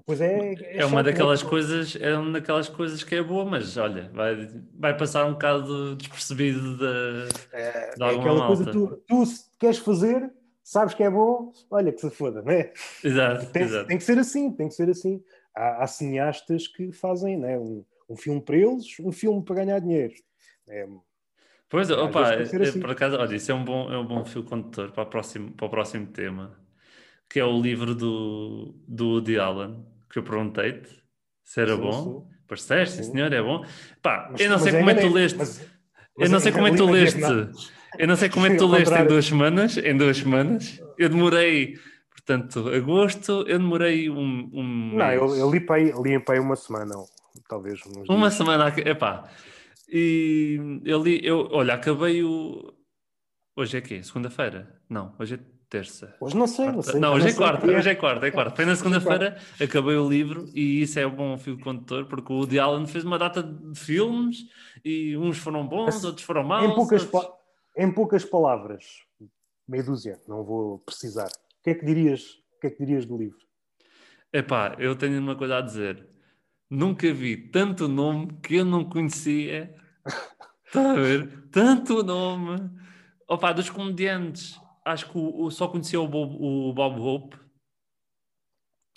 Pois é, é, é uma é daquelas coisas, é uma daquelas coisas que é boa, mas olha, vai, vai passar um bocado despercebido de, é, de é aquela malta. coisa tu, tu se queres fazer, sabes que é bom, olha que se foda, não é? Exato tem, exato. tem que ser assim, tem que ser assim. Há, há cineastas que fazem né, um, um filme para eles, um filme para ganhar dinheiro. É, pois, opa, é, assim. por acaso, olha, isso é um bom, é um bom fio condutor para, próximo, para o próximo tema, que é o livro do, do Woody Allen, que eu perguntei-te se era sim, bom. Sim. sim, senhor, é bom. Pá, mas, eu não sei como é que tu leste. Mas, eu não sei como é que tu leste. Eu não sei como é que tu leste em duas semanas. Em duas semanas. Eu demorei, portanto, agosto, eu demorei um. um não, eu, eu li, para aí, li para aí uma semana, talvez. Uma dias. semana, epá. E eu li, eu, olha, acabei o. Hoje é quê? Segunda-feira? Não, hoje é terça. Hoje não sei, não sei. Não, hoje é quarta, hoje é quarta, é quarta. Foi na segunda-feira, acabei o livro e isso é um bom fio condutor, porque o Woody Allen fez uma data de filmes e uns foram bons, outros foram maus. Em poucas, outros... em poucas palavras, meia dúzia, não vou precisar. O que é que dirias, o que é que dirias do livro? Epá, eu tenho uma coisa a dizer. Nunca vi tanto nome que eu não conhecia. Está a ver? Tanto nome. Opa, dos comediantes acho que o, o, só conhecia o Bob, o Bob Hope.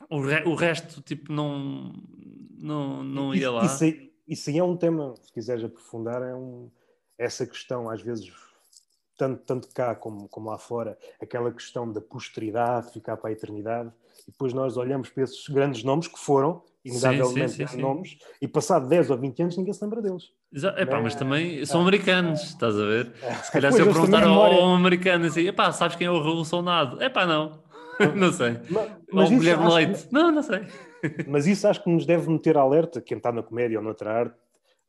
O, re, o resto, tipo, não, não, não ia lá. Isso, isso aí é um tema, se quiseres aprofundar, é um, essa questão, às vezes, tanto, tanto cá como, como lá fora, aquela questão da posteridade, ficar para a eternidade, e depois nós olhamos para esses grandes nomes que foram, inegavelmente sim, sim, sim, nomes, e passado 10 ou 20 anos ninguém se lembra deles. Epá, mas também são americanos, estás a ver? Se calhar se eu perguntar ao americano assim, epá, sabes quem é o revolucionado? Epá, não. não sei. Mas, mas ou Guilherme Leite? Que... Não, não sei. mas isso acho que nos deve meter alerta, quem está na comédia ou noutra arte,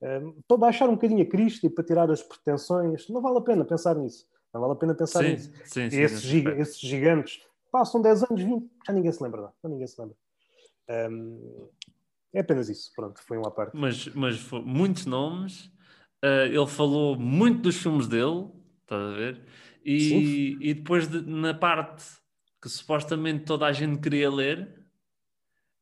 um, para baixar um bocadinho a Cristo e para tirar as pretensões. Não vale a pena pensar nisso. Não vale a pena pensar sim, nisso. Sim, sim, esses, giga, esses, gigantes passam 10 anos, 20, já ninguém se lembra. Não, ninguém se lembra. Um, é apenas isso, pronto, foi uma parte. Mas, mas muitos nomes, uh, ele falou muito dos filmes dele, estás a ver? E, e depois de, na parte que supostamente toda a gente queria ler,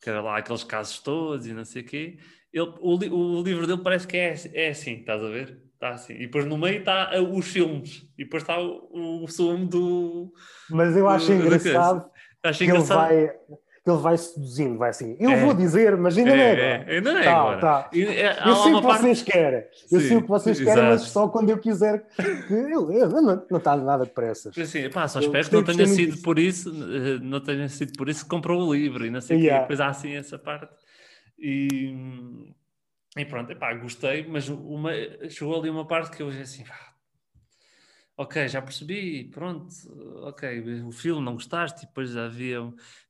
que era lá aqueles casos todos e não sei o quê, ele, o, o livro dele parece que é, é assim, estás a ver? Está assim. E depois no meio está os filmes. E depois está o, o sumo do. Mas eu acho do, engraçado. Acho que engraçado. Ele vai, ele vai seduzindo, vai assim. Eu é. vou dizer, mas ainda é, não é agora. É, ainda não é tá, agora. Tá. É, eu sei o que parte... vocês querem. Eu Sim, sei o que vocês exato. querem, mas só quando eu quiser. Eu, eu, não, não está nada depressa. Assim, pá, só espero que não tenha sido disso. por isso, eh, não tenha sido por isso que comprou o livro e não sei o yeah. quê. Depois há assim essa parte. E, e pronto, epá, gostei, mas uma, chegou ali uma parte que eu assim, ok, já percebi, pronto, ok, o filme não gostaste, e depois havia,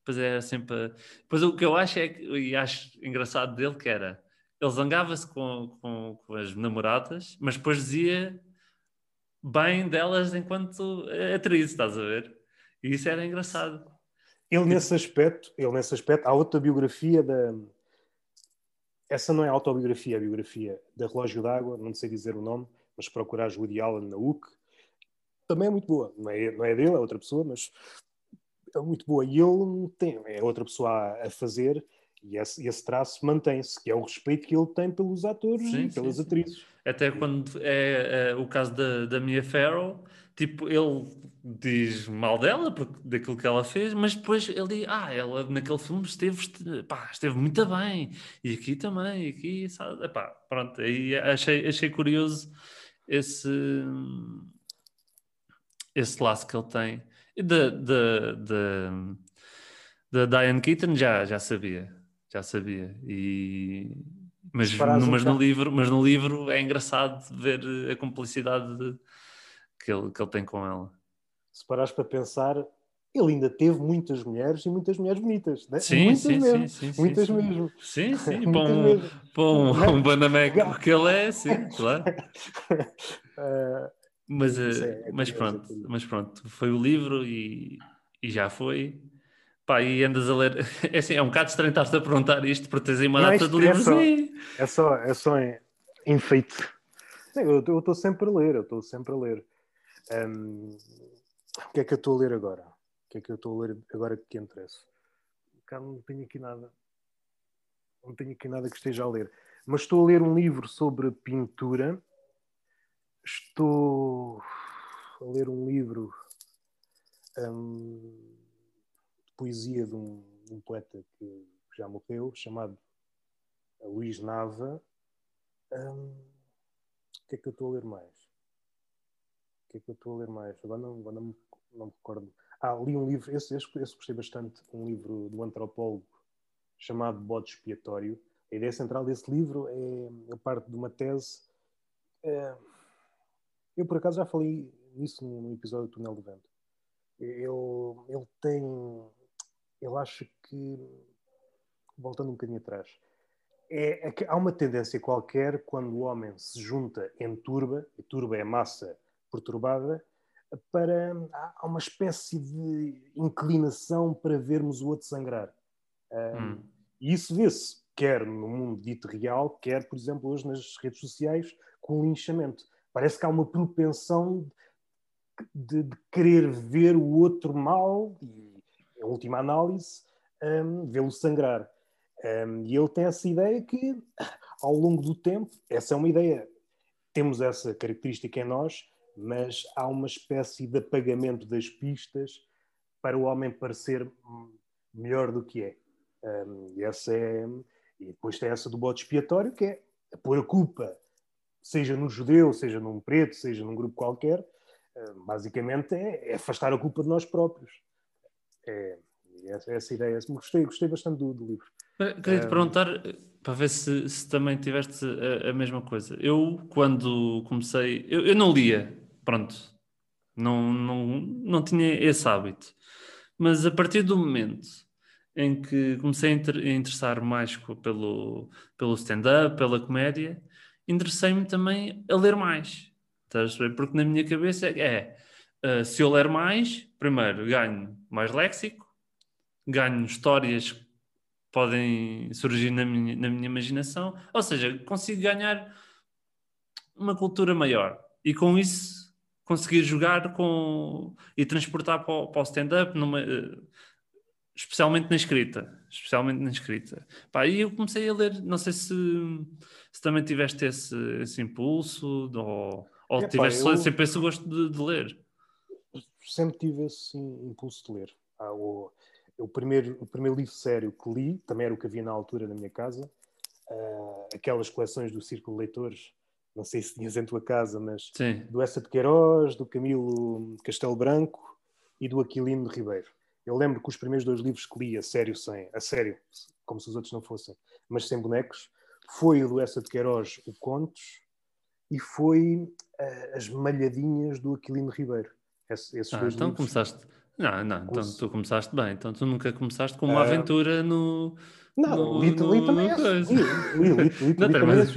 depois era sempre, depois o que eu acho é, que, e acho engraçado dele, que era, ele zangava-se com, com, com, as namoradas, mas depois dizia bem delas enquanto atriz, estás a ver? E isso era engraçado. Ele nesse aspecto, ele nesse aspecto, há outra biografia da essa não é autobiografia, é a biografia da Relógio d'Água, não sei dizer o nome, mas procurar Woody Allen na UC, também é muito boa. Não é, não é dele, é outra pessoa, mas é muito boa. E ele tem, é outra pessoa a, a fazer, e esse, esse traço mantém-se, que é o respeito que ele tem pelos atores sim, e pelas sim, sim. atrizes. Até quando é, é, o caso da, da Mia Farrow, tipo, ele diz mal dela, porque, daquilo que ela fez, mas depois ele diz, ah, ela naquele filme esteve, pá, esteve muito bem, e aqui também, e aqui, sabe? Epá, pronto, aí achei, achei curioso esse, esse laço que ele tem. Da, da, da, da Diane Keaton já, já sabia, já sabia, e... Mas, no, mas, no livro, mas no livro é engraçado ver a complicidade de, que, ele, que ele tem com ela se parares para pensar, ele ainda teve muitas mulheres e muitas mulheres bonitas, né? Sim, muitas sim, mesmo, sim, sim, muitas sim, mesmo. Sim, sim, para um, para um, um Banameco que ele é, sim, claro. Uh, mas, uh, é, mas pronto, mas pronto, foi o livro e, e já foi. Pá, e andas a ler. É, assim, é um bocado estranho estar-te a perguntar isto para teres aí uma data de livros. É só, é só enfeite. Eu estou sempre a ler, eu estou sempre a ler. Um, o que é que eu estou a ler agora? O que é que eu estou a ler agora que interessa? Cá não tenho aqui nada. Não tenho aqui nada que esteja a ler. Mas estou a ler um livro sobre pintura. Estou a ler um livro hum, de poesia de um, um poeta que já morreu, chamado Luís Nava. Hum, o que é que eu estou a ler mais? que é que eu estou a ler mais? Agora não, agora não, não me recordo. Ah, li um livro, esse, esse, esse gostei bastante, um livro do antropólogo chamado Bode Expiatório. A ideia central desse livro é, é parte de uma tese. É, eu, por acaso, já falei nisso no, no episódio do Túnel do Vento. Ele, ele tem. Ele acha que. Voltando um bocadinho atrás. É, é que há uma tendência qualquer quando o homem se junta em turba, e turba é massa perturbada, para há uma espécie de inclinação para vermos o outro sangrar. Hum. E isso vê-se quer no mundo dito real, quer, por exemplo, hoje nas redes sociais, com o linchamento. Parece que há uma propensão de, de querer ver o outro mal e, em última análise, um, vê-lo sangrar. Um, e ele tem essa ideia que, ao longo do tempo, essa é uma ideia, temos essa característica em nós, mas há uma espécie de apagamento das pistas para o homem parecer melhor do que é. Um, e, essa é e depois tem essa do bote expiatório, que é pôr a culpa, seja no judeu, seja num preto, seja num grupo qualquer, basicamente é, é, afastar a culpa de nós próprios. É, essa, essa ideia. Gostei, gostei bastante do, do livro. Queria te perguntar para ver se, se também tiveste a, a, mesma coisa. Eu, quando comecei, eu, eu não lia, pronto, não, não, não tinha esse hábito. Mas a partir do momento em que comecei a, inter, a interessar mais pelo, pelo stand-up, pela comédia, interessei-me também a ler mais. Estás a? Porque na minha cabeça é, uh, se eu ler mais, primeiro ganho mais léxico, ganho histórias que podem surgir na minha, na minha imaginação, ou seja, consigo ganhar uma cultura maior. E com isso conseguir jogar com e transportar para o, o stand-up, eh, especialmente na escrita. Especialmente na escrita. Pá, e eu comecei a ler, não sei se, se também tiveste esse, esse impulso ou, ou Epá, tiveste eu- sempre esse gosto de, de ler. sempre tive esse impulso de ler. Ah, o, o, primeiro, o primeiro livro sério que li, também era o que havia na altura na minha casa, ah, aquelas coleções do Círculo de Leitores, não sei se tinhas em tua casa, mas Sim. do Essa de Queiroz, do Camilo Castelo Branco e do Aquilino de Ribeiro. Eu lembro que os primeiros dois livros que li a sério, sem, a sério, como se os outros não fossem, mas sem bonecos, foi o do Essa de Queiroz, o Contos, e foi ah, As Malhadinhas do Aquilino Ribeiro. Esse- esses Ah, dois então livros. começaste. Não, não, então tu começaste bem. Então tu nunca começaste com uma Ah. aventura no. Não, no- li, li no- também li estás-me a esse.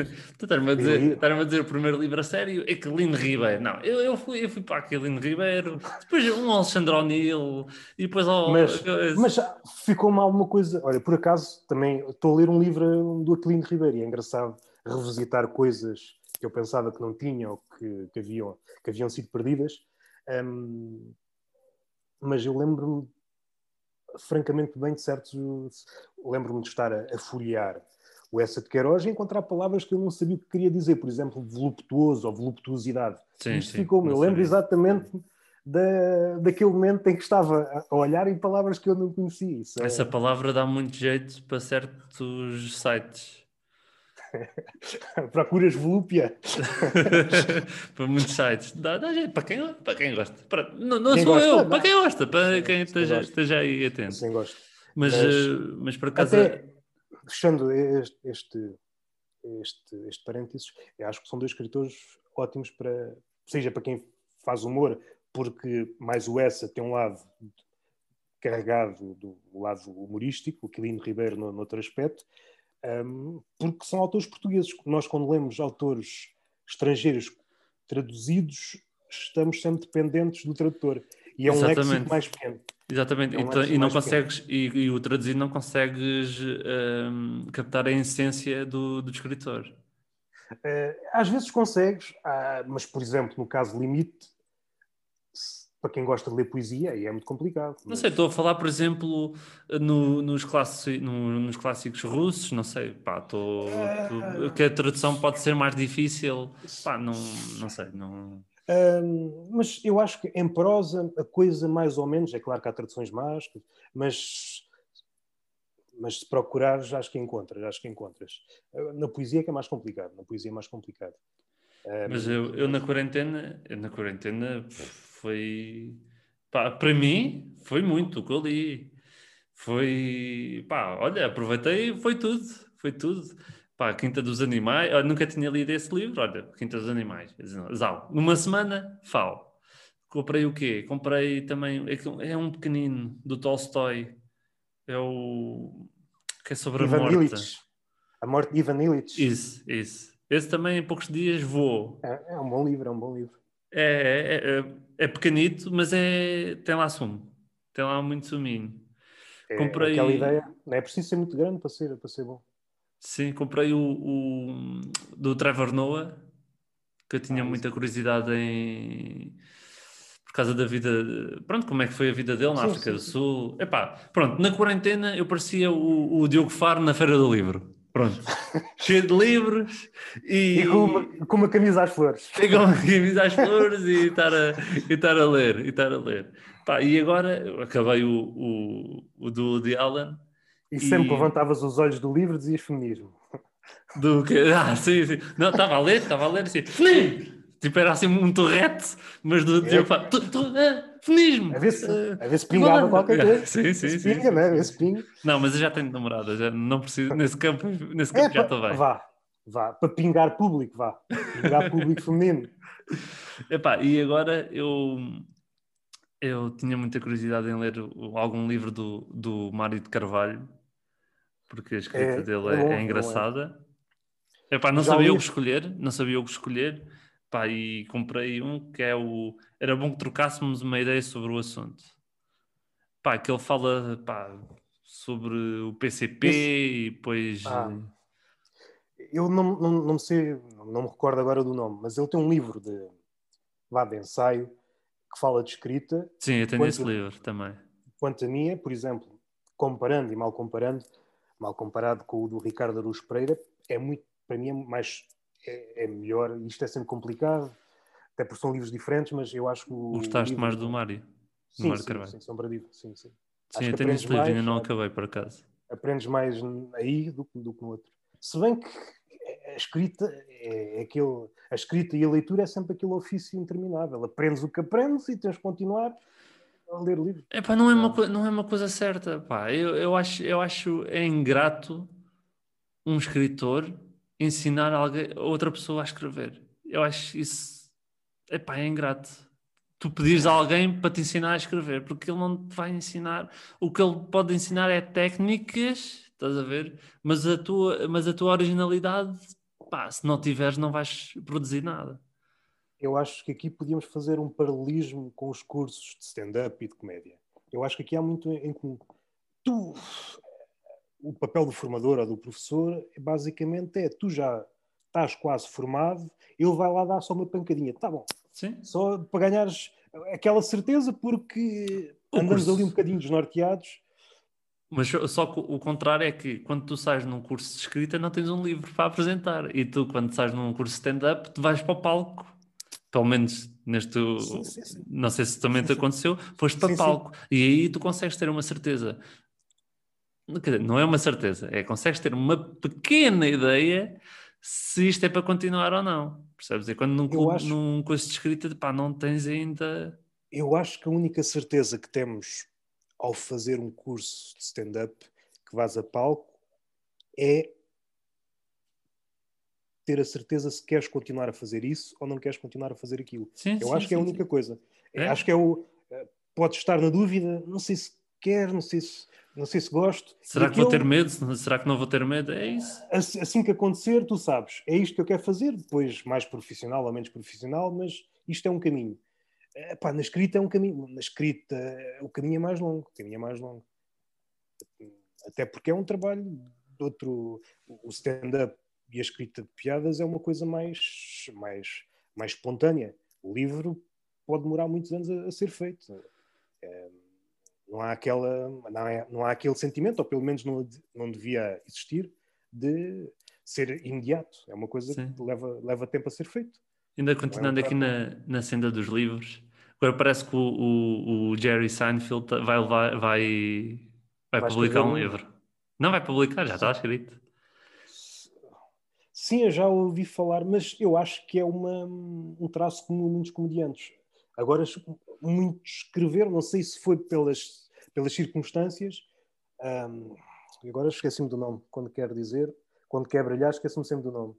dizer, estás-me a dizer, o primeiro livro a sério, é que Lino Ribeiro. Não, eu, eu, fui, eu fui para Aquilino Ribeiro, depois um Alexandre O'Neill, e depois ao. Mas, mas já ficou-me alguma coisa. Olha, por acaso, também estou a ler um livro do Aquilino Ribeiro e é engraçado revisitar coisas que eu pensava que não tinha ou que, que, haviam, que haviam sido perdidas. Hum, mas eu lembro-me francamente bem de certos. Lembro-me de estar a, a folhear o Essa de Queiroz e encontrar palavras que eu não sabia o que queria dizer, por exemplo, voluptuoso ou voluptuosidade. Sim, Isto ficou-me. Eu lembro exatamente da, daquele momento em que estava a olhar em palavras que eu não conhecia. Isso é- Essa palavra dá muito jeito para certos sites. Procuras volúpia. para muitos sites. Dá, dá jeito para quem, para quem gosta. Para- não não Quem sou gosta, eu, para quem gosta, para quem quem esteja, gosta. esteja aí atento. Assim gosto. Mas, Mas- eh, mas por acaso. Até, fechando este, este, este, este parênteses, eu acho que são dois escritores ótimos para, seja para quem faz humor, porque mais o Essa tem um lado carregado do lado humorístico, o Quilino Ribeiro no, no outro aspecto, um, porque são autores portugueses. Nós, quando lemos autores estrangeiros traduzidos, estamos sempre dependentes do tradutor. E é um Exatamente. léxico mais pequeno. Exatamente, É um e, e não consegues, e, e o traduzido não consegues ehm, captar a essência do, do escritor. Eh, às vezes consegues, ah, mas, por exemplo, no caso limite, para quem gosta de ler poesia, aí é muito complicado. Não mas- sei, estou a falar, por exemplo, no- nos, classi- no- nos clássicos russos, não sei, pá, estou, estou- que a tradução pode ser mais difícil, pá, não, não sei, não... Mas eu acho que em prosa a coisa mais ou menos, é claro que há traduções más, mas, mas se procurares, acho que encontras, acho que encontras. Ah, Na poesia é que é mais complicado, na poesia é mais complicado. Mas eu, eu na quarentena, eu na quarentena foi, pá, para mim foi muito o que eu li. Foi, pá, olha, aproveitei, foi tudo, foi tudo. Pá, Quinta dos Animais, eu nunca tinha lido esse livro, olha, Quinta dos Animais, Zau. Numa semana, falo. Comprei o quê? Comprei também, é é um pequenino, do Tolstói, é o, que é sobre a Ivan morte. Illich. A morte de Ivan Illich. Isso, isso. Esse também em poucos dias vou. É, é um bom livro, é um bom livro. É, é, é, é pequenito, mas é, tem lá sumo. Tem lá muito suminho. É, Comprei- Aquela ideia, não é preciso ser muito grande para ser, para ser bom. Sim, comprei o, o do Trevor Noah, que eu tinha Ah, muita curiosidade em. Por causa da vida. Pronto, como é que foi a vida dele na Sim, África sim, do. Sul. Epá, pronto, na quarentena eu parecia o, o Diogo Faro na Feira do Livro. Pronto, cheio de livros e. E com uma, com uma camisa às flores. Pegam a camisa às flores e estar a, e estar a ler, e estar a ler. Pá, e agora acabei o, o, o do Woody Allen, E sempre E- levantavas os olhos do livro e dizias feminismo. do que... Ah, sim, sim. Não, estava a ler, estava a ler assim, feminismo! Tipo, era assim um torrete, mas do É. Diogo ah, feminismo! A ver se, Ah, a ver se pingava qualquer coisa. Sim, sim, sim. pinga, sim, né? A ver se pinga. Não, mas eu já tenho namorada, já não preciso, nesse campo, nesse É, campo já pá, estou bem. vá, vá. Para pingar público, vá. Pingar público feminino. Epá, e agora eu, eu tinha muita curiosidade em ler algum livro do, do Mário de Carvalho, porque a escrita É- dele é é, bom, é é bom, engraçada. Epá, não Já sabia o que escolher, não sabia o que escolher. Pá, e comprei um que é o. Era bom que trocássemos uma ideia sobre o assunto. Pá, que ele fala pá, sobre o PCP e depois. Ah. Eu não, não, não me sei, não me recordo agora do nome, mas ele tem um livro de vá de ensaio, que fala de escrita. Sim, eu tenho esse livro também. Quanto a minha, por exemplo, comparando e mal comparando, mal comparado com o do Ricardo Aruz Pereira, é muito, para mim, é mais é, é melhor. Isto é sempre complicado, até porque são livros diferentes, mas eu acho que o. Gostaste livro... mais do Mário? Do sim, Mário sim, Carvalho. sim, Sombra Viva, sim, sim. Sim, eu tenho esse livro, ainda não acabei por acaso. Aprendes mais aí do, do que no outro. Se bem que a escrita é aquele, a escrita e a leitura é sempre aquele ofício interminável. Aprendes o que aprendes e tens de continuar a ler livros. Epá, não, é uma, não é uma coisa certa. Pá. Eu, eu, acho, eu acho é ingrato um escritor ensinar alguém, outra pessoa a escrever. Eu acho isso epá, é ingrato. Tu pedires a alguém para te ensinar a escrever, porque ele não te vai ensinar. O que ele pode ensinar é técnicas, estás a ver? Mas a tua, mas a tua originalidade, pá, se não tiveres, não vais produzir nada eu acho que aqui podíamos fazer um paralelismo com os cursos de stand-up e de comédia. Eu acho que aqui há muito em comum. Tu, o papel do formador ou do professor, basicamente é tu já estás quase formado, ele vai lá dar só uma pancadinha. Tá bom. Sim. Só para ganhares aquela certeza, porque o andamos curso. ali um bocadinho desnorteados. Mas só que o contrário é que quando tu sais num curso de escrita não tens um livro para apresentar. E tu, quando sais num curso de stand-up, tu vais para o palco pelo menos neste. Sim, sim, sim. Não sei se também te aconteceu, foste para palco e aí tu consegues ter uma certeza. Não é uma certeza, é consegues ter uma pequena ideia se isto é para continuar ou não. Percebes? É quando num, clube, acho... num curso de escrita pá, não tens ainda. Eu acho que a única certeza que temos ao fazer um curso de stand-up que vás a palco é ter a certeza se queres continuar a fazer isso ou não queres continuar a fazer aquilo. Sim, eu sim, acho que é a única coisa. É? Acho que é o. Eh, Podes estar na dúvida, não sei se quer, não sei se, não sei se gosto. Será que vou ter medo? Será que não vou ter medo? É isso. Assim, que acontecer, tu sabes, é isto que eu quero fazer, depois mais profissional ou menos profissional, mas isto é um caminho. Epá, na escrita é um caminho, na escrita o caminho é mais longo, o caminho é mais longo. Até porque é um trabalho de outro, o stand-up e a escrita de piadas é uma coisa mais, mais, mais espontânea. O livro pode demorar muitos anos a, a ser feito. É, não há aquela não, é, não há aquele sentimento ou pelo menos não, não devia existir de ser imediato. É uma coisa Sim. que leva, leva tempo a ser feito. Ainda continuando é um aqui na, na senda dos livros agora parece que o, o, o Jerry Seinfeld vai levar vai, vai, vai publicar um livro. Não vai publicar, já está escrito. Sim, eu já ouvi falar, mas eu acho que é uma, um traço comum muitos comediantes. Agora, muitos escreveram, não sei se foi pelas, pelas circunstâncias, um, agora esqueci-me do nome, quando quer dizer, quando quer brilhar, esqueço-me sempre do nome.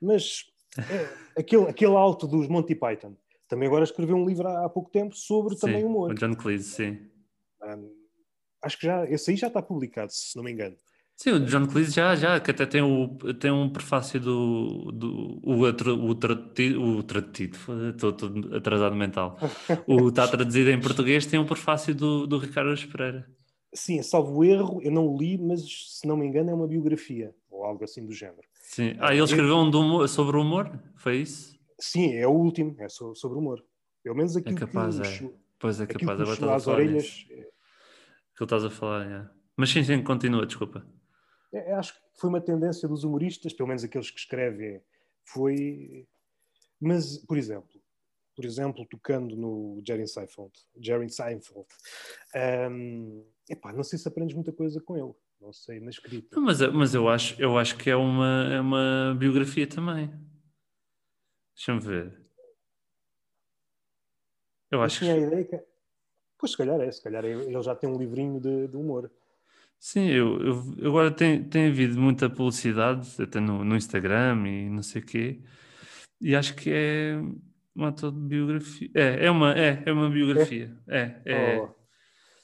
Mas é, aquele, aquele alto dos Monty Python, também agora escreveu um livro há, há pouco tempo sobre sim, também humor. O John Cleese, sim. Um, acho que já, esse aí já está publicado, se não me engano. Sim, o John Cleese já, já, que até tem, o, tem um prefácio do, do o, o, o, tratido, o tratido, estou atrasado mental, o está traduzido em português, tem um prefácio do, do Ricardo Pereira. Sim, salvo erro, eu não o li, mas se não me engano é uma biografia, ou algo assim do género. Sim, ah, ele escreveu um humor, sobre o humor, foi isso? Sim, é o último, é sobre o humor. Pelo menos aquilo é capaz, que... É. Pois é capaz, agora estás a falar orelhas... É... Que estás a falar, é. Mas sim, sim, continua, desculpa. É, é, acho que foi uma tendência dos humoristas, pelo menos aqueles que escrevem, foi. Mas, por exemplo, por exemplo, tocando no Jerry Seinfeld, Jerry Seinfeld, um, epá, não sei se aprendes muita coisa com ele, não sei na escrita. Mas, mas eu, acho, eu acho que é uma, é uma biografia também. Deixa-me ver. Eu, eu acho tinha que... a ideia que. Pois, se calhar é, se calhar ele já tem um livrinho de, de humor. Sim, eu, eu agora tem, tem havido muita publicidade, até no, no Instagram e não sei o quê, e acho que é uma autobiografia. É, é uma, é, é uma biografia. É, é. Oh.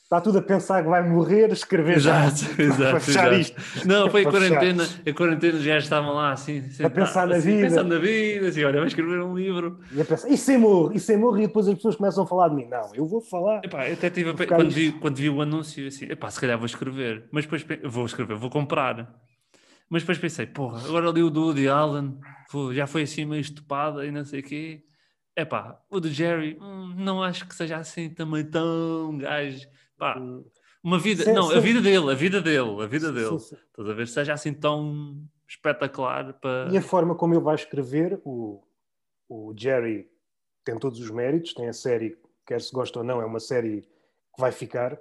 Está tudo a pensar que vai morrer, escrever exato, já. Exato, exato. Isto. Não, foi a quarentena, a quarentena já estavam lá assim, assim a pensar na assim, vida. Pensando na vida, assim, olha, vai escrever um livro. E a pensar, e sem morro, e sem morro, e depois as pessoas começam a falar de mim. Não, eu vou falar. Epá, eu até tive a... quando, vi, quando vi o anúncio, assim, epá, se calhar vou escrever, mas depois vou escrever, vou comprar. Mas depois pensei, porra, agora li o do Woody Allen, já foi assim meio estupada e não sei o quê. epá, o do Jerry, hum, não acho que seja assim também tão gajo. Pá, Hum, uma vida, Sim, não, a sim. vida dele, a vida dele, a vida dele. sim. Estás a ver? Seja assim tão espetacular para. E a forma como ele vai escrever, o, o Jerry tem todos os méritos, tem a série, quer se gosta ou não, é uma série que vai ficar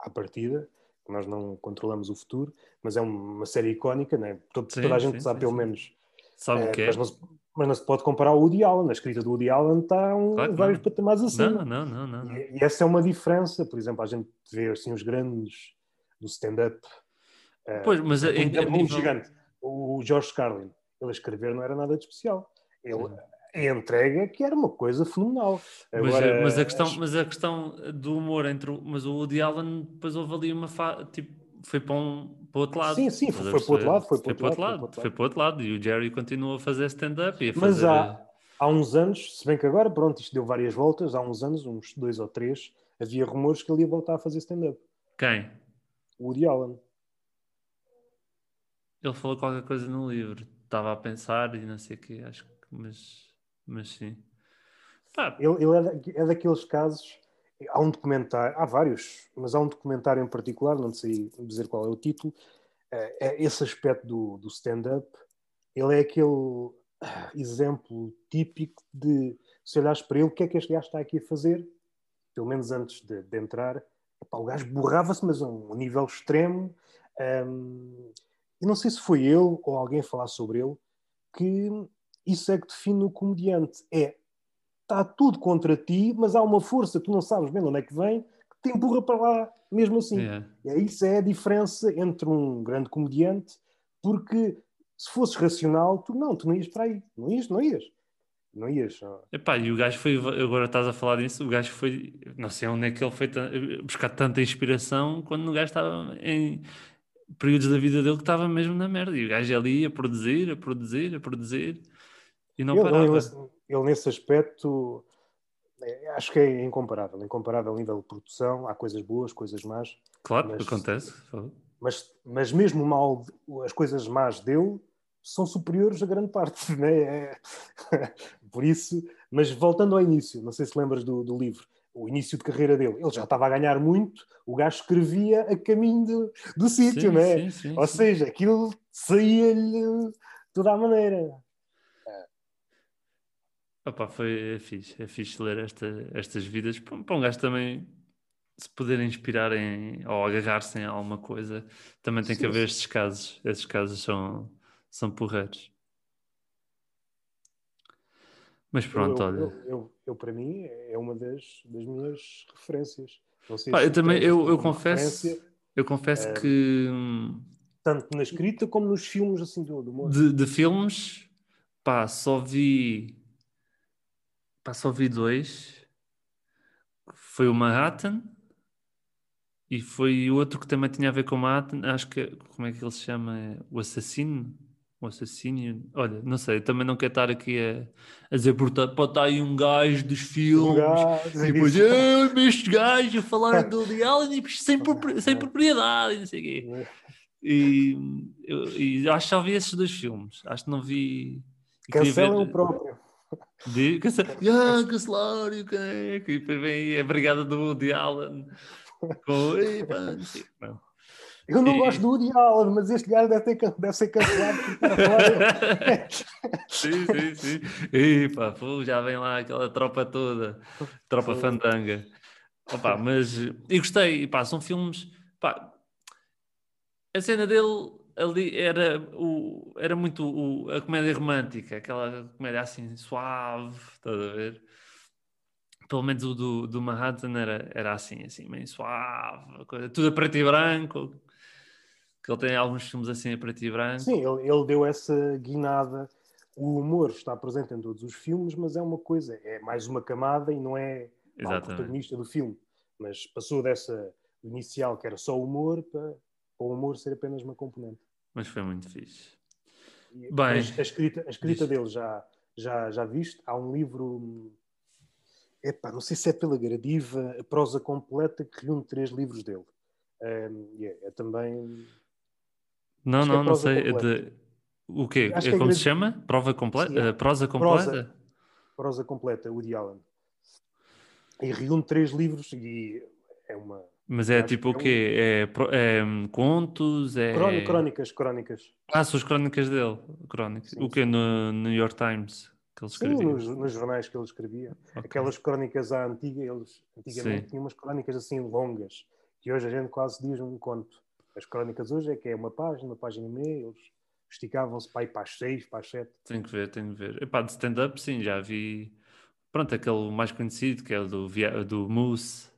à partida, nós não controlamos o futuro, mas é uma série icónica, né? Todo- toda a gente sabe pelo menos. Sabe o eh, que é? mas, não mas não se pode comparar ao Woody Allen, a escrita do Woody Allen está um, Claro vários não. patamares acima. Não, não, não, não. E, essa é uma diferença, por exemplo, a gente vê assim os grandes do stand-up. eh, Pois, mas exemplo, a um nível- gigante, o George Carlin, ele a escrever não era nada de especial. Ele, Sim. a entrega que era uma coisa fenomenal. Mas, Agora, mas, a questão, as- mas a questão do humor entre o, mas o Woody Allen depois houve ali uma fa... tipo, foi para, um, para o outro lado. Sim, sim, a foi para o outro lado, foi para o foi outro para lado, outro foi lado, foi para o outro lado e o Jerry continua a fazer stand-up e a Mas fazer há, há uns anos, se bem que agora, pronto, isto deu várias voltas, há uns anos, uns dois ou três, havia rumores que ele ia voltar a fazer stand-up. quem? O Woody Allen. Ele falou qualquer coisa no livro. Estava a pensar e não sei o quê, acho que, mas, mas sim. Pá, Ele, ele é, da- é daqueles casos. Há um documentário, há vários, mas há um documentário em particular, não sei dizer qual é o título. eh, É esse aspecto do, do stand-up. Ele é aquele ah, exemplo típico de se olhares para ele, o que é que este gajo está aqui a fazer? Pelo menos antes de, de entrar, epá, o gajo borrava-se, mas a um nível extremo. Eu não sei se foi ele ou alguém a falar sobre ele, que isso é que define o comediante. É está tudo contra ti, mas há uma força, tu não sabes bem de onde é que vem, que te empurra para lá, mesmo assim. yeah. E é isso é a diferença entre um grande comediante, porque se fosses racional, tu não, tu não ias para aí. Não ias, não ias. Não ias. Epá, e o gajo foi, agora estás a falar disso, o gajo foi, não sei onde é que ele foi buscar tanta inspiração quando o gajo estava em períodos da vida dele que estava mesmo na merda. E o gajo ali a produzir, a produzir, a produzir e não Ele, parava. ele nesse- ele, nesse aspecto, é, acho que é incomparável. Incomparável a nível de produção. Há coisas boas, coisas más. Claro, mas- acontece. mas, mas mesmo mal, as coisas más dele são superiores a grande parte, né? É- Por isso, mas voltando ao início, não sei se lembras do, do livro, o início de carreira dele, ele já estava a ganhar muito, o gajo escrevia a caminho do, do sítio, né? sim, sim, Ou sim. seja, aquilo saía-lhe de toda a maneira. Opa, foi é fixe, é fixe ler esta, estas vidas para, um gajo também se poder inspirar em, ou agarrar-se em alguma coisa, também tem que Sim, haver sim. estes casos. Estes casos são, são porreiros. Mas pronto, eu, olha. eu, eu- eu, para mim, é uma das, das minhas referências. Pá, eu também, eu, eu confesso, eu confesso eh, que tanto na escrita como nos filmes assim do, do de, de filmes, pá, só vi, pá, só vi dois. Foi o Manhattan e foi outro que também tinha a ver com Manhattan. Acho que, como é que ele se chama? O Assassino? O Assassínio? Olha, não sei, também não quero estar aqui a, a dizer, porque pode estar aí um gajo dos filmes. Um gajo, E depois, ah, este gajo a falar do Woody Allen sem, sem propriedade, e não sei o quê. E, eu, e acho que só vi esses dois filmes. Acho que não vi. ver- o próprio. De, cance... ah, cancelar e o caneco. E depois vem a brigada do Woody Allen. Com, "Ei, pá, não sei." Não. Eu não E- gosto do Woody Allen, mas este gajo deve, ter, deve ser cancelado. Sim, sim, sim. E pá, pô, já vem lá aquela tropa toda, tropa Sim. fandanga. Opa, mas e gostei, e pá, são filmes. Pá, a cena dele ali era, o, era muito o- a comédia romântica, aquela comédia assim suave, estás a ver? Pelo menos o do, do Manhattan era, era assim, assim, meio suave, coisa, tudo a preto e branco. Que ele tem alguns filmes assim a preto e branco. Sim, ele, ele deu essa guinada. O humor está presente em todos os filmes, mas é uma coisa, é mais uma camada e não é pá, o protagonista do filme. Mas passou dessa inicial, que era só humor, para, para o humor ser apenas uma componente. Mas foi muito fixe. E Bem, a, escrita, a escrita dele já, já, já viste? Há um livro, hum, epá, não sei se é pela Gradiva, a prosa completa, que reúne três livros dele. Hum, e é, é também. Não, Acho que é não, não sei. completa. De... O quê? Acho É que é como se grande- chama? Prova completa? Sim, é. Eh, prosa completa? Prosa. prosa completa, Woody Allen. E reúne três livros e é uma. Mas é tipo o que quê? É, é, hum, contos? É... Crón- Crónicas, crónicas. Ah, são as crónicas dele. Crónicas. Sim, O quê? No New York Times que ele Sim, escrevia? nos, nos jornais que ele escrevia. Ok. Aquelas crónicas à antiga, eles antigamente Sim. tinham umas crónicas assim longas, que hoje a gente quase diz um conto. As crónicas hoje é que é uma página, uma página e meia, eles esticavam-se para ir para as seis, para as sete. Tenho que ver, tenho que ver. Epá, de stand-up, sim, já vi. Pronto, aquele mais conhecido, que é o do, do Moose,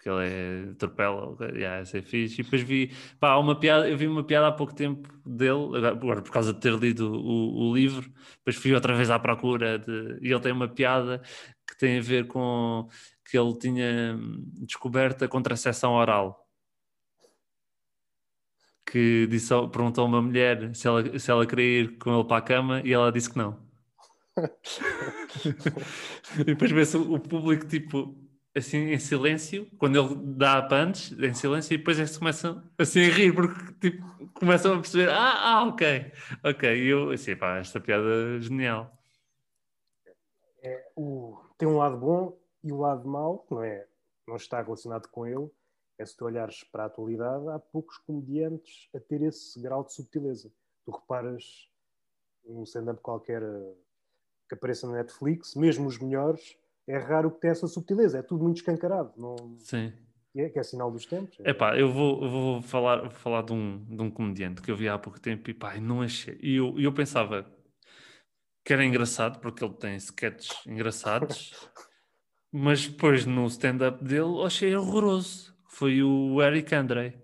que ele é atropela, yeah, esse é fixe. E depois vi, pá, uma piada, eu vi uma piada há pouco tempo dele, agora por causa de ter lido o, o livro, depois fui outra vez à procura de, e ele tem uma piada que tem a ver com que ele tinha hum, descoberto a contracepção oral. Que disse, perguntou a uma mulher se ela, se ela queria ir com ele para a cama e ela disse que não. e depois vê-se o público tipo assim em silêncio, quando ele dá a punch, em silêncio, e depois eles começam assim a rir, porque tipo, começam a perceber, ah, ah, ok, ok, e eu assim, pá, esta piada é genial. É, o, tem um lado bom e o lado mau, não, é, não está relacionado com ele, é se tu olhares para a atualidade, há poucos comediantes a ter esse grau de subtileza. Tu reparas num stand-up qualquer eh, que apareça na Netflix, mesmo os melhores, é raro que tenha essa subtileza, é tudo muito escancarado. Não, Sim. é, que é sinal dos tempos. Epá, eu vou, vou falar, vou falar de, um, de um comediante que eu vi há pouco tempo e pá, não achei. E eu, eu pensava que era engraçado, porque ele tem sketches engraçados, mas depois no stand-up dele achei horroroso. Foi o Eric Andre.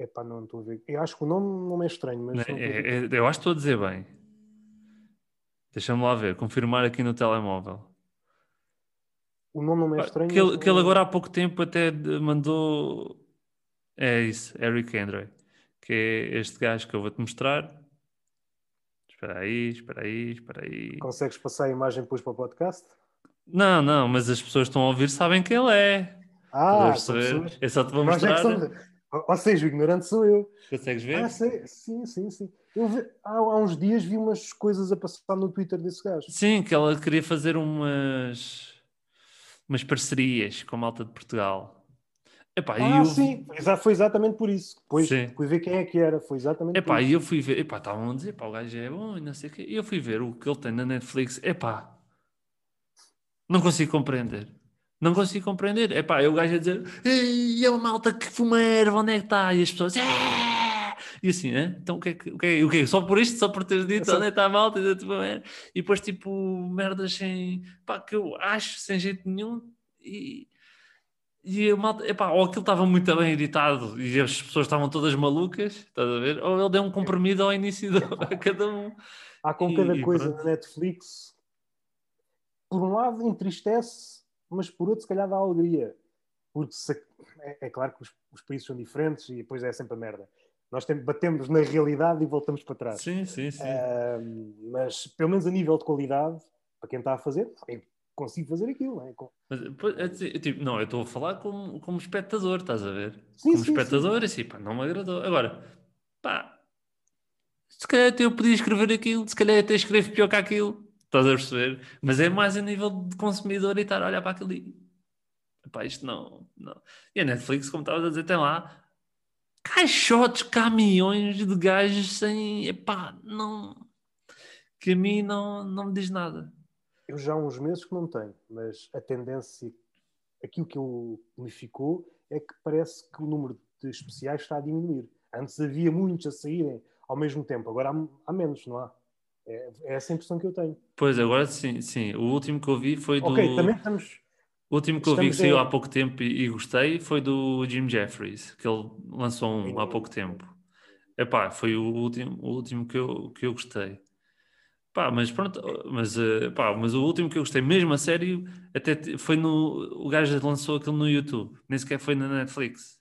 Epá, não estou a ver. Eu acho que o nome não é estranho, mas né? não. É- é- eu acho que estou a dizer bem. Deixa-me lá ver, confirmar aqui no telemóvel. O nome não é estranho. Que ele, que ele não- agora há pouco tempo até mandou. É isso, Eric Andre. Que é este gajo que eu vou-te mostrar. Espera aí, espera aí, espera aí. Consegues passar a imagem depois para o podcast? Não, não, mas as pessoas que estão a ouvir sabem quem ele é. Ah, pessoas. Eu só te vou é mostrar. ou seja, o ignorante sou eu. Consegues ver? Ah, sei. Sim, sim, sim. Eu vi- há, há uns dias vi umas coisas a passar no Twitter desse gajo. Sim, que ela queria fazer umas, umas parcerias com a malta de Portugal. Epá, e Ah, eu, sim. Foi exatamente por isso. Depois Sim. fui ver quem é que era. Foi exatamente Epá, por e isso. eu fui ver, epá, estavam a dizer, pá, o gajo é bom e não sei o quê. E eu fui ver o que ele tem na Netflix, epá, não consigo compreender. Não consigo compreender. Epá, é o gajo a dizer, "Ei, é uma malta que fuma erva, onde é que está? E as pessoas, "É!" E assim, né? Então o que, é que, o, que é, o que é? Só por isto, só por teres dito Só- onde é que está a malta? E, depois, tipo, merdas sem, pá, que eu acho sem jeito nenhum. E, e a malta, epá, ou aquilo estava muito bem editado e as pessoas estavam todas malucas, estás a ver? Ou ele deu um comprimido ao início do, a cada um. Há com E- cada e coisa pronto. na Netflix. Por um lado entristece, mas por outro se calhar dá alegria. Porque se- é, é claro que os, os países são diferentes e depois é sempre a merda. Nós tem- batemos na realidade e voltamos para trás. Sim, sim, sim. Ahm, mas pelo menos a nível de qualidade, para quem está a fazer, eu consigo fazer aquilo. Não é? Com- Mas, é dizer, tipo, não, eu estou a falar como, como espectador, estás a ver? Sim, como sim, espectador, assim, pá, não me agradou. Agora, pá, se calhar até eu podia escrever aquilo, se calhar até escrevo pior que aquilo, estás a perceber? Mas é mais a nível de consumidor e estar a olhar para aquilo e, pá, isto não, não. E a Netflix, como estavas a dizer, tem lá caixotes, caminhões de gajos sem, epá, não, que a mim não, não me diz nada. Eu já há uns meses que não tenho, mas a tendência, aquilo que eu me ficou, é que parece que o número de especiais está a diminuir. Antes havia muitos a saírem ao mesmo tempo, agora há, há menos, não há? É, é essa a impressão que eu tenho. Pois, agora sim, sim, o último que eu vi foi do... Ok, também estamos. O último que eu vi que saiu há pouco tempo e, e gostei foi do Jim Jeffries, que ele lançou um há pouco tempo. Epá, foi o último, o último que, eu, que eu gostei. Pá, mas pronto, mas, eh, pá, mas o último que eu gostei, mesmo a sério, até foi no. O gajo lançou aquilo no YouTube, nem sequer foi na Netflix.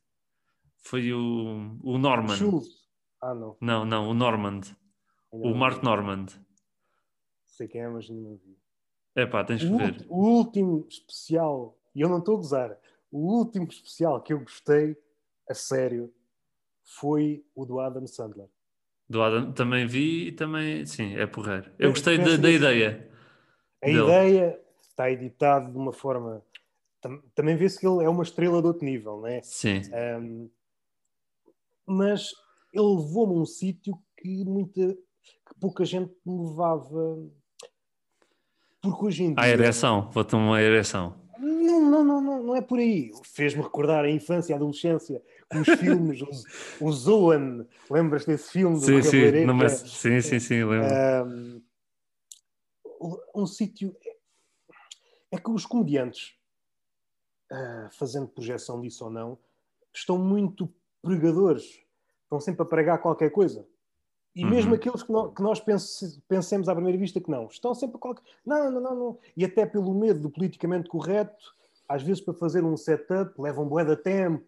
Foi o, o Norman. Ah, não. Não, não, o Normand. O Mark. Normand. Sei quem é, mas não vi. Epá, tens que O, ver. o último especial, e eu não estou a gozar, o último especial que eu gostei, a sério, foi o do Adam Sandler. Do Adam também vi e também, sim, é porreiro. Eu É, gostei da, pensa da nisso. ideia. A dele. ideia está editado de uma forma. Também vê-se que ele é uma estrela de outro nível, não é? Sim. Um, mas ele levou-me a um sítio que muita que pouca gente me levava. Porque hoje em dia. A ereção, vou-te uma ereção. Não, não, não, não, não é por aí. Fez-me recordar a infância e a adolescência com os filmes, os, o Zoan, lembras desse filme do sim, sim, não, mas, sim, sim, sim, lembro. Um, um sítio. É que os comediantes, uh, fazendo projeção disso ou não, estão muito pregadores. Estão sempre a pregar qualquer coisa. E mesmo uhum. aqueles que, que nós pense, pensemos à primeira vista que não, estão sempre a qualquer. Não, não, não, não. E até pelo medo do politicamente correto, às vezes para fazer um setup levam bué de tempo,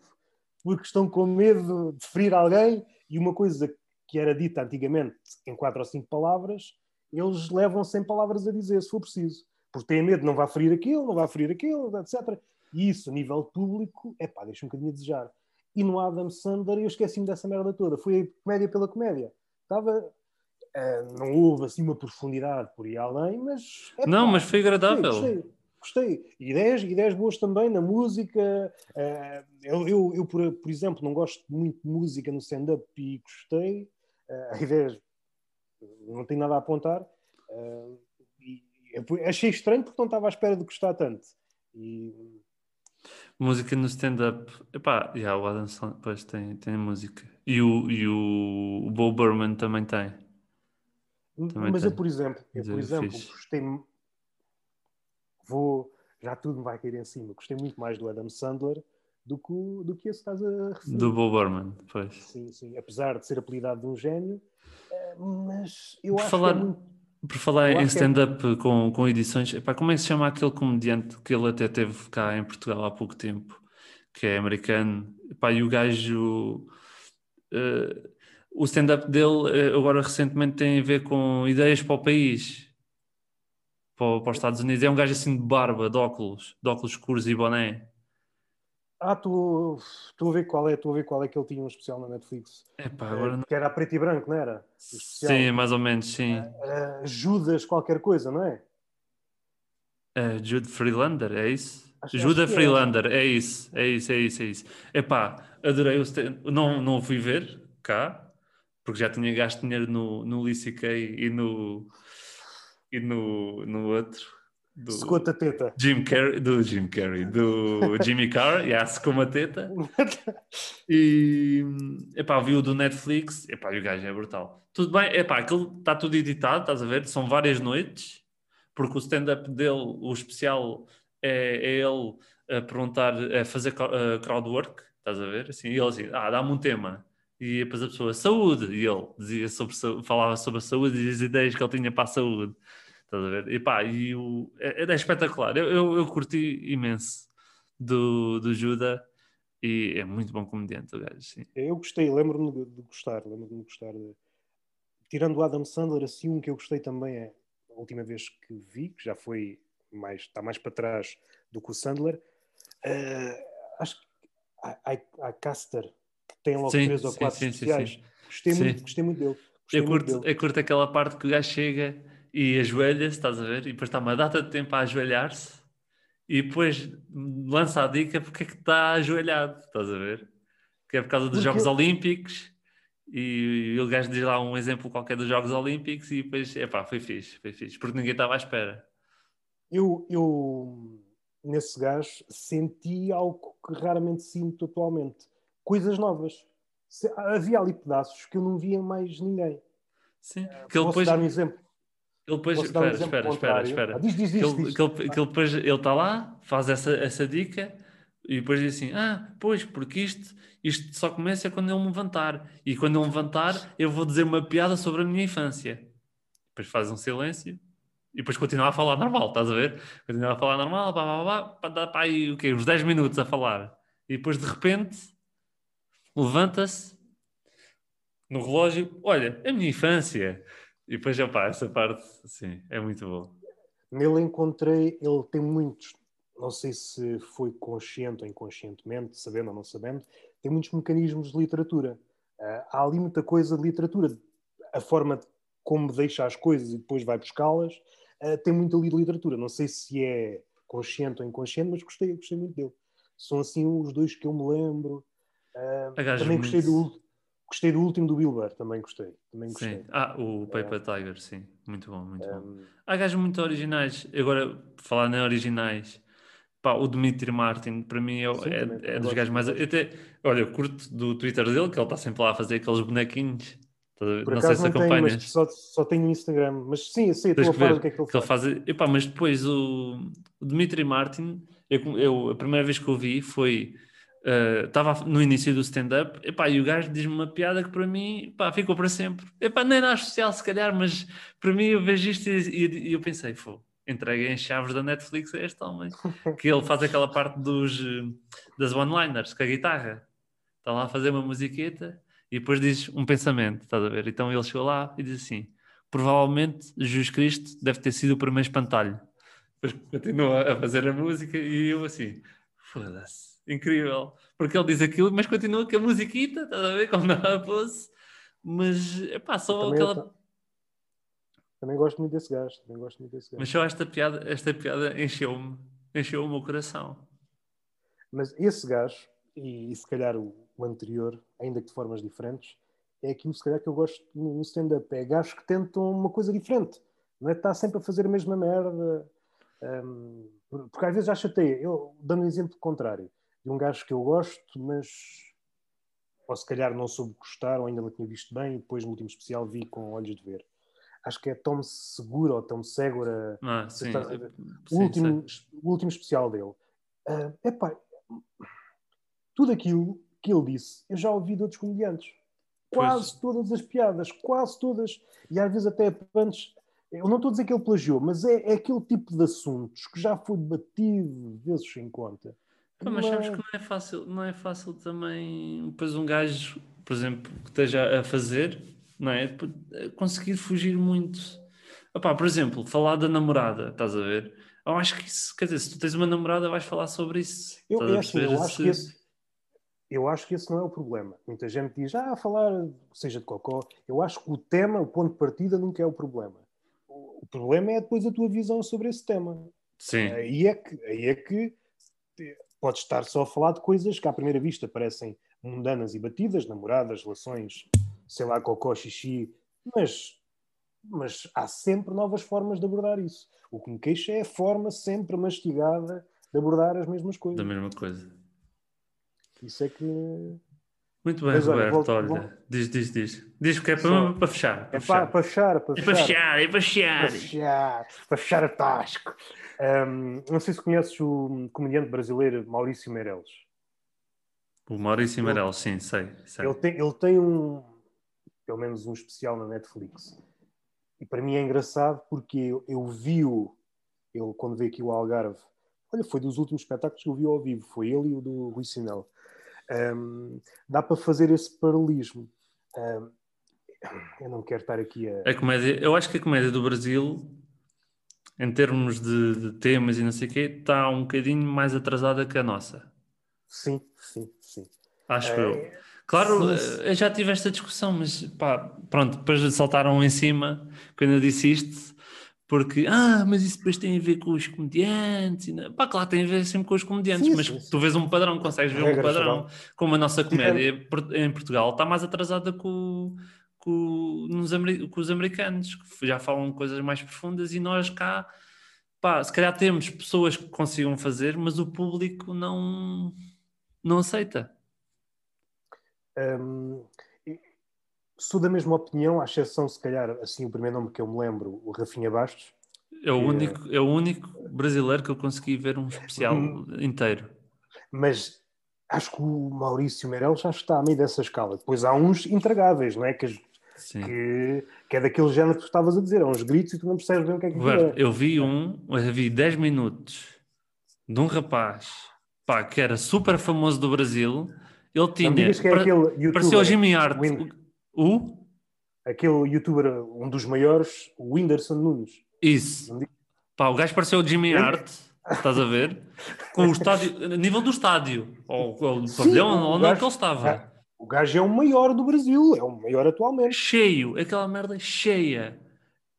porque estão com medo de ferir alguém. E uma coisa que era dita antigamente em quatro ou cinco palavras, eles levam 100 palavras a dizer, se for preciso. Porque têm medo, não vai ferir aquilo, não vai ferir aquilo, etc. E isso, a nível público, é pá, deixa um bocadinho a desejar. E no Adam Sandler eu esqueci-me dessa merda toda. Foi a comédia pela comédia. Estava... Uh, não houve assim uma profundidade por aí além, mas... É, não, pá, mas foi agradável. Gostei, gostei, gostei. Ideias, ideias boas também na música. Uh, eu, eu, eu por, por, exemplo, não gosto muito de música no stand-up e gostei. Uh, ideias não tenho nada a apontar. Uh, achei estranho porque não estava à espera de gostar tanto. E... Música no stand-up, epá, yeah, o Adam Sandler tem, tem música. E o, e o, o Bo Burman também tem. Também Mas tem. eu, por exemplo, eu, por exemplo, gostei. Vou. Já tudo me vai cair em cima. Gostei muito mais do Adam Sandler do que, do que esse estás a referir. Do Bo Burman, pois. Sim, sim. Apesar de ser apelidado de um gênio, mas eu por acho falar, que é muito... Por falar em stand-up é... com, com edições, epá, como é que se chama aquele comediante que ele até teve cá em Portugal há pouco tempo, que é americano? Epá, e o gajo... Uh, o stand-up dele uh, agora recentemente tem a ver com ideias para o país, para, para os Estados Unidos. É um gajo assim de barba, de óculos, de óculos escuros e boné. Ah, tu, tu a ver qual é, tu a ver qual é que ele tinha um especial na Netflix. Epá, agora não... Que era preto e branco, não era? Sim, mais ou menos, sim. Uh, Judas qualquer coisa, não é? Uh, Jude Freelander, é isso? Acho, acho é. Freelander, é. isso, é isso, é isso, é isso. Epá, adorei o stand... não, não fui ver cá, porque já tinha gasto dinheiro no, no Lee e no, e no, no outro do secou a teta. Jim Carrey, do Jim Carrey, do Jimmy Carr, yeah, secou uma teta. E epá, viu do Netflix, epá, e o gajo é brutal. Tudo bem, epá, aquilo está tudo editado, estás a ver? São várias noites, porque o stand-up dele, o especial, é, é ele a perguntar, a fazer uh, crowdwork, estás a ver? Assim, e ele assim, ah, dá-me um tema. E depois a pessoa, saúde, e ele dizia sobre, falava sobre a saúde e as ideias que ele tinha para a saúde. Estás a ver? E pá, e o, é, é espetacular. Eu, eu, eu, curti imenso do, do Judah e é muito bom comediante o gajo. Sim. Eu gostei, lembro-me de, gostar, lembro-me de gostar. De... Tirando o Adam Sandler, assim, um que eu gostei também é a última vez que vi, que já foi mais, está mais para trás do que o Sandler. Uh, acho que a, a Caster, que tem logo sim, três ou quatro sim, especiais. Sim, gostei, Muito, gostei muito dele. Gostei eu, curto, muito dele. eu curto aquela parte que o gajo chega e ajoelha-se, estás a ver? E depois está uma data de tempo a ajoelhar-se e depois lança a dica porque é que está ajoelhado, estás a ver? Que é por causa dos porque Jogos. Olímpicos e, o gajo diz lá um exemplo qualquer dos Jogos Olímpicos e depois, epá, foi fixe, foi fixe, porque ninguém estava à espera. Eu, eu nesse gajo senti algo que raramente sinto atualmente. Coisas novas. Havia ali pedaços que eu não via mais ninguém. Sim, que ele depois... dar um exemplo. Ele depois, espera, um espera, espera, espera. Ah, diz, diz, diz, que ele, diz. Que ele, que ele depois ele está lá, faz essa, essa dica e depois diz assim: Ah, pois, porque isto, isto só começa quando eu me levantar. E quando eu me levantar, eu vou dizer uma piada sobre a minha infância. Depois faz um silêncio e depois continua a falar normal, estás a ver? Continua a falar normal, pá, pá, pá, dá para aí o quê? Uns 10 minutos a falar. E depois de repente levanta-se no relógio: Olha, a minha infância. E depois, opa, essa parte, sim, é muito bom. Nele encontrei, ele tem muitos, não sei se foi consciente ou inconscientemente, sabendo ou não sabendo, tem muitos mecanismos de literatura. Uh, há ali muita coisa de literatura, a forma como deixa as coisas e depois vai buscá-las. uh, tem muito ali de literatura. Não sei se é consciente ou inconsciente, mas gostei, gostei muito dele. São assim os dois que eu me lembro. Uh, também gostei do, gostei do último do Wilber, também gostei. Também gostei. Sim. Ah, o Paper Tiger, sim. Muito bom, muito um, bom. Há gajos muito originais. Agora, falar em originais, pá, o Dimitri Martin, para mim, é, sim, é, é dos gajos mais. Até, olha, eu curto do Twitter dele, que ele está sempre lá a fazer aqueles bonequinhos. Por não sei se acompanhas. Tenho, só, só tenho no Instagram. Mas sim, eu sei, estou a falar do que é que ele que faz. Ele faz... Epá, mas depois o, o Dimitri Martin, eu, eu, a primeira vez que eu vi foi estava uh, no início do stand-up, e o gajo diz-me uma piada que para mim epá, ficou para sempre. Epá, nem na social, se calhar, mas para mim eu vejo isto e, e, e eu pensei, pô, entreguei em chaves da Netflix a este homem, que ele faz aquela parte dos, das one-liners com a guitarra, está lá a fazer uma musiqueta e depois diz um pensamento, estás a ver? Então ele chegou lá e diz assim: provavelmente Jesus Cristo deve ter sido o primeiro espantalho. Depois continua a fazer a música e eu assim, foda-se incrível. Porque ele diz aquilo, mas continua com a musiquita, estás a ver? Como não fosse. Mas, é pá, só também aquela. Também gosto muito desse gajo. Também gosto muito desse gajo. Mas só esta piada, esta piada encheu-me, encheu o meu coração. Mas esse gajo, e, e se calhar o, o, anterior, ainda que de formas diferentes, é aquilo se calhar que eu gosto no, stand-up. É gajos que tentam uma coisa diferente. Não é estar sempre a fazer a mesma merda. Um, porque às vezes já chateia. Eu, dando um exemplo contrário de um gajo que eu gosto, mas ou se calhar não soube gostar, ou ainda não tinha visto bem, e depois no último especial vi com olhos de ver. Acho que é Tom Segura ou Tom Segura. Ah, sim, está, o, sim, último, o último especial dele. Uh, epá, tudo aquilo que ele disse, eu já ouvi de outros comediantes. Quase pois. todas as piadas, quase todas. E às vezes até antes. Eu não estou a dizer que ele plagiou, mas é, é aquele tipo de assuntos que já foi debatido vezes sem conta Pá, mas sabes que não é fácil, não é fácil também, depois um gajo, por exemplo, que esteja a fazer, não é? Conseguir fugir muito. Opá, por exemplo, falar da namorada, estás a ver? Eu acho que isso, quer dizer, se tu tens uma namorada, vais falar sobre isso. Eu, é assim, eu acho que esse, eu acho que esse não é o problema. Muita gente diz, ah, falar, seja de cocó. Eu acho que o tema, o ponto de partida, nunca é o problema. O problema é depois a tua visão sobre esse tema. Sim. Aí é que, aí é que pode estar só a falar de coisas que à primeira vista parecem mundanas e batidas, namoradas, relações, sei lá, cocó, xixi, mas, mas há sempre novas formas de abordar isso. O que me queixa é a forma sempre mastigada de abordar as mesmas coisas. Da mesma coisa. Isso é que. Muito bem, mas, Roberto, olha, diz, diz, diz. Diz que é para, para fechar. Para é fechar. Para, fechar, para fechar. É para fechar, é para fechar. Para fechar, para fechar a tasco. Um, não sei se conheces o comediante brasileiro Maurício Meirelles. O Maurício Meirelles, sim, sei. sei. Ele, tem, ele tem um, pelo menos um especial na Netflix. E para mim é engraçado porque eu, eu vi-o, ele quando veio aqui o Algarve, olha, foi dos últimos espetáculos que eu vi ao vivo, foi ele e o do Rui Sinel. Um, dá para fazer esse paralelismo. Um, eu não quero estar aqui a. A comédia, eu acho que a comédia do Brasil em termos de, de, temas e não sei o quê, está um bocadinho mais atrasada que a nossa. Sim, sim, sim. Acho é... eu. Claro, sim. Eh, eu já tive esta discussão, mas pá, pronto, depois saltaram em cima quando eu disse isto, porque, ah, mas isso depois tem a ver com os comediantes. E Pá, claro, tem a ver sempre com os comediantes, sim, mas sim, tu vês um padrão, consegues ver um padrão. Como a nossa comédia em Portugal está mais atrasada com com, nos, com os americanos, que já falam coisas mais profundas, e nós cá, pá, se calhar temos pessoas que consigam fazer, mas o público não, não aceita. Um, sou da mesma opinião, à exceção, se calhar, assim, o primeiro nome que eu me lembro, o Rafinha Bastos. É o, único, é... o único brasileiro que eu consegui ver um especial hum. inteiro. Mas acho que o Maurício Meirelles já está a meio dessa escala. Depois há uns intragáveis, não é? Que que, que, é daquele género que tu estavas a dizer, é uns gritos e tu não percebes bem o que é que é. Eu vi um, eu vi 10 minutos de um rapaz pá, que era super famoso do Brasil. Ele tinha. Que é aquele parecia o Jimmy Hart. O? Aquele youtuber, um dos maiores, o Whindersson Nunes. Isso. Pá, o gajo pareceu o Jimmy Hart. Estás a ver? Com o estádio, nível do estádio, ou, ou do pavilhão, onde é que ele estava. O gajo é o maior do Brasil, é o maior atualmente. Cheio, aquela merda cheia.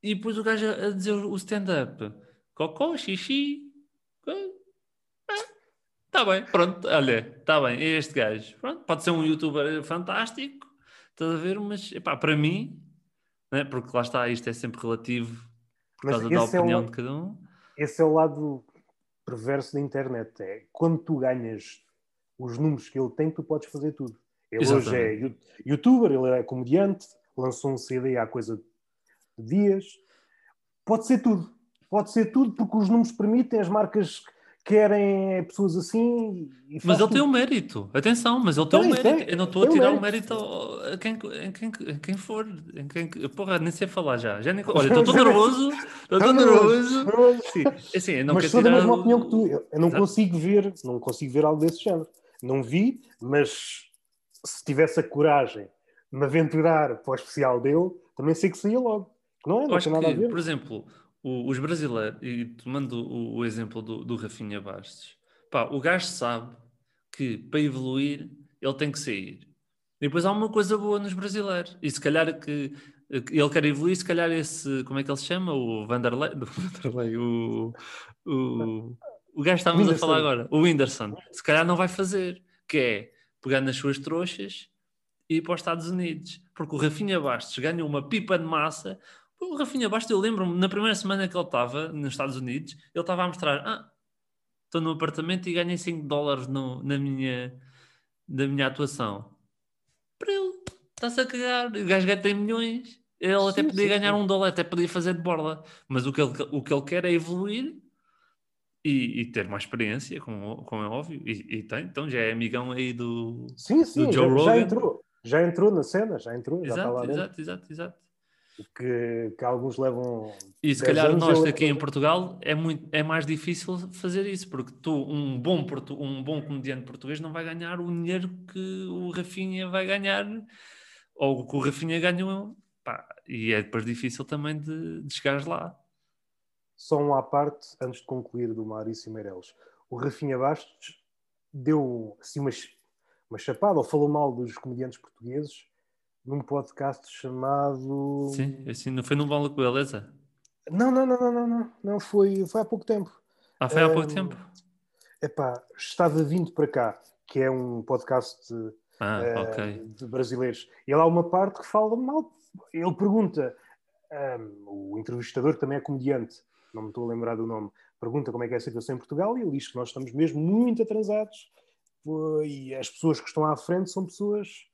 E depois o gajo a dizer o stand-up: cocó, xixi. Está bem, pronto, olha, está bem, é este gajo. Pronto, pode ser um youtuber fantástico, estás a ver, mas epá, para mim, né, porque lá está, isto é sempre relativo por Mas causa da é opinião o- de cada um. Esse é o lado perverso da internet. É quando tu ganhas os números que ele tem, tu podes fazer tudo. Ele hoje é Exatamente. you- youtuber, ele é comediante, lançou um CD há coisa de dias. Pode ser tudo. Pode ser tudo porque os números permitem, as marcas querem pessoas assim. Mas ele tem um mérito, atenção, mas ele tem um Tem, mérito. tem. Eu não estou a um tirar o mérito. mérito a quem, em quem, em quem for. Em quem, porra, nem sei falar já. já nem, olha, estou tão nervoso, estou tão nervoso. Sim. Assim, eu não mas sou da tirar mesma o- opinião que tu. Eu, eu não Exato. consigo ver, não consigo ver algo desse género. Não vi, mas se tivesse a coragem de me aventurar para o especial dele, também sei que saía logo. Não é? Não tem nada a que, ver. por exemplo, o- os brasileiros, e tomando o, o exemplo do, do Rafinha Bastos, pá, o gajo sabe que para evoluir ele tem que sair. E depois há uma coisa boa nos brasileiros. E se calhar que, ele quer evoluir, se calhar esse, como é que ele se chama? O Vanderlei, Vanderlei o, o, o gajo estávamos a falar agora, o Whindersson, se calhar não vai fazer, que é pegar nas suas trouxas e ir para os Estados Unidos. Porque o Rafinha Bastos ganha uma pipa de massa. O Rafinha Bastos, eu lembro-me, na primeira semana que ele estava nos Estados Unidos, ele estava a mostrar: ah, estou no apartamento e ganhei 5 dólares no- na, minha, na minha atuação. Para ele, está-se a cagar. O gajo tem milhões. Ele até Sim, podia sim, ganhar sim. um dólar, até podia fazer de borla. Mas o que ele, o que ele quer é evoluir e, e ter mais experiência, como, como é óbvio. E, e tem, então já é amigão aí do. Sim, sim, do Joe já, já Rogan. entrou. Já entrou na cena, já entrou, já está lá Exato, exato, exato, exato. Que, que alguns levam. E se 10 calhar nós aqui em Portugal é, muito, é mais difícil fazer isso, porque tu, um bom, portu, um bom comediante português, não vai ganhar o dinheiro que o Rafinha vai ganhar, ou que o Rafinha ganhou. Pá, e é depois difícil também de, de chegares lá. Só um à parte, antes de concluir, do Maurício Meireles. O Rafinha Bastos deu assim uma, uma chapada, ou falou mal dos comediantes portugueses, num podcast chamado. Sim, assim, não foi no Bola com Beleza? Não, não, não, não, não, não, não foi, foi há pouco tempo. Ah, foi há pouco Hum, tempo? Epá, estava vindo para cá, que é um podcast Ah, eh, ok. de brasileiros. E lá há uma parte que fala mal. Ele pergunta, ehm, o entrevistador que também é comediante, não me estou a lembrar do nome, pergunta como é que é a situação em Portugal e ele diz que nós estamos mesmo muito atrasados e as pessoas que estão à frente são pessoas.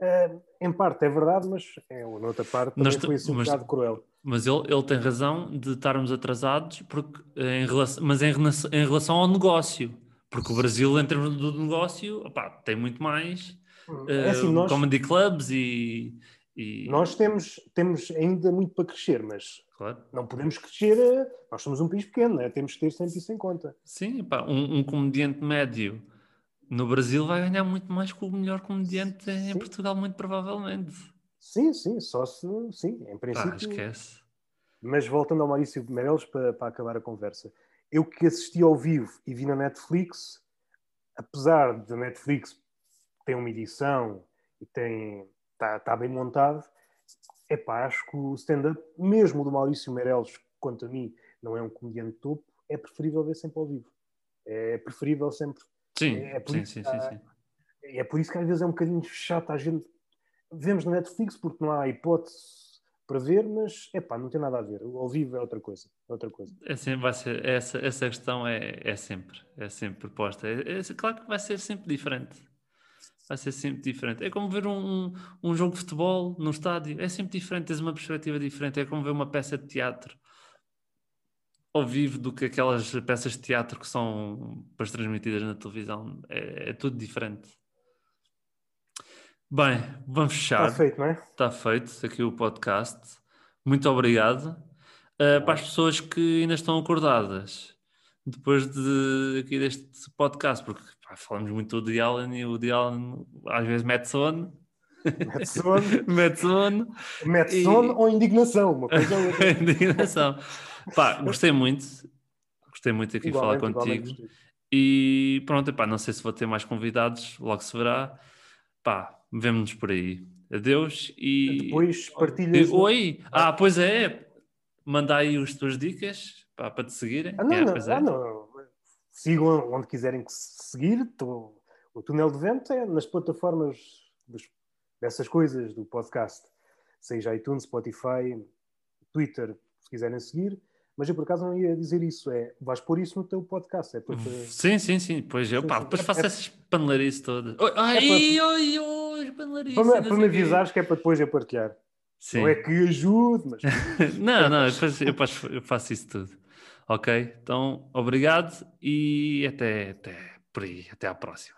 Eh, em parte é verdade, mas é, noutra parte também foi assim um mas- bocado cruel. Mas ele, ele tem razão de estarmos atrasados, porque, eh, em relação, mas em, em relação ao negócio. Porque o Brasil, em termos do negócio, opá, tem muito mais É assim, eh, nós, comedy clubs e, e- nós temos, temos ainda muito para crescer, mas Claro. não podemos crescer. eh, Nós somos um país pequeno, né? temos que ter sempre isso em conta. Sim, um, um comediante médio no Brasil vai ganhar muito mais que o melhor comediante em Sim. Portugal, muito provavelmente. Sim, sim, só se. Sim, em Pá, princípio. esquece. Mas voltando ao Maurício Meirelles para, para acabar a conversa, eu que assisti ao vivo e vi na Netflix, apesar da Netflix ter uma edição e tem está tá bem montado, epá, acho que o stand-up, mesmo do Maurício Meirelles, quanto a mim, não é um comediante topo, é preferível ver sempre ao vivo. É preferível sempre. Sim, É por sim, isso sim, que sim, há- sim. É por isso que às vezes é um bocadinho chato. A gente vemos na Netflix porque não há hipótese para ver, mas epá, não tem nada a ver. O ao vivo é outra coisa. É outra coisa. É sempre, vai ser, essa, essa questão é, é sempre, é sempre proposta. É, é- claro que vai ser sempre diferente. Vai ser sempre diferente. É como ver um, um, um jogo de futebol no estádio. É sempre diferente, tens uma perspectiva diferente. É como ver uma peça de teatro ao vivo do que aquelas peças de teatro que são depois transmitidas na televisão. É, é tudo diferente. Bem, vamos fechar. Está feito, não é? Está feito aqui o podcast. Muito obrigado. Uh, para as pessoas que ainda estão acordadas depois de, aqui deste podcast, porque pá, falamos muito do Allen e o Allen às vezes mete sono. Mete sono, mete sono. mete E- sono ou indignação. Uma coisa ou outra. Indignação. Pá, gostei muito. Gostei muito aqui de falar contigo. E pronto, epá, não sei se vou ter mais convidados, logo se verá. Pá, vemo-nos por aí. Adeus e. Depois partilhas. E- Oi! Ah, pois é! manda aí as tuas dicas para, para te seguirem. Ah, não, Yeah, não, pois é. ah, não. Sigam onde quiserem que se seguir. Tô- O Túnel de Vento é nas plataformas dos- dessas coisas do podcast, seja iTunes, Spotify, Twitter, se quiserem seguir. Mas eu por acaso não ia dizer isso. É, vais pôr isso no teu podcast. É para te- Sim, sim, sim. Pois eu, Sim, pá, sim. depois É- faço é- essas panelarices todas. Oi, Ai, para- oi, oi, panelarices. para, para me avisares que é para depois eu partilhar. Sim. Não é que ajude, mas Não, não, eu faço, eu faço- eu faço isso tudo. Ok? Então, obrigado e até, até por aí. Até à próxima.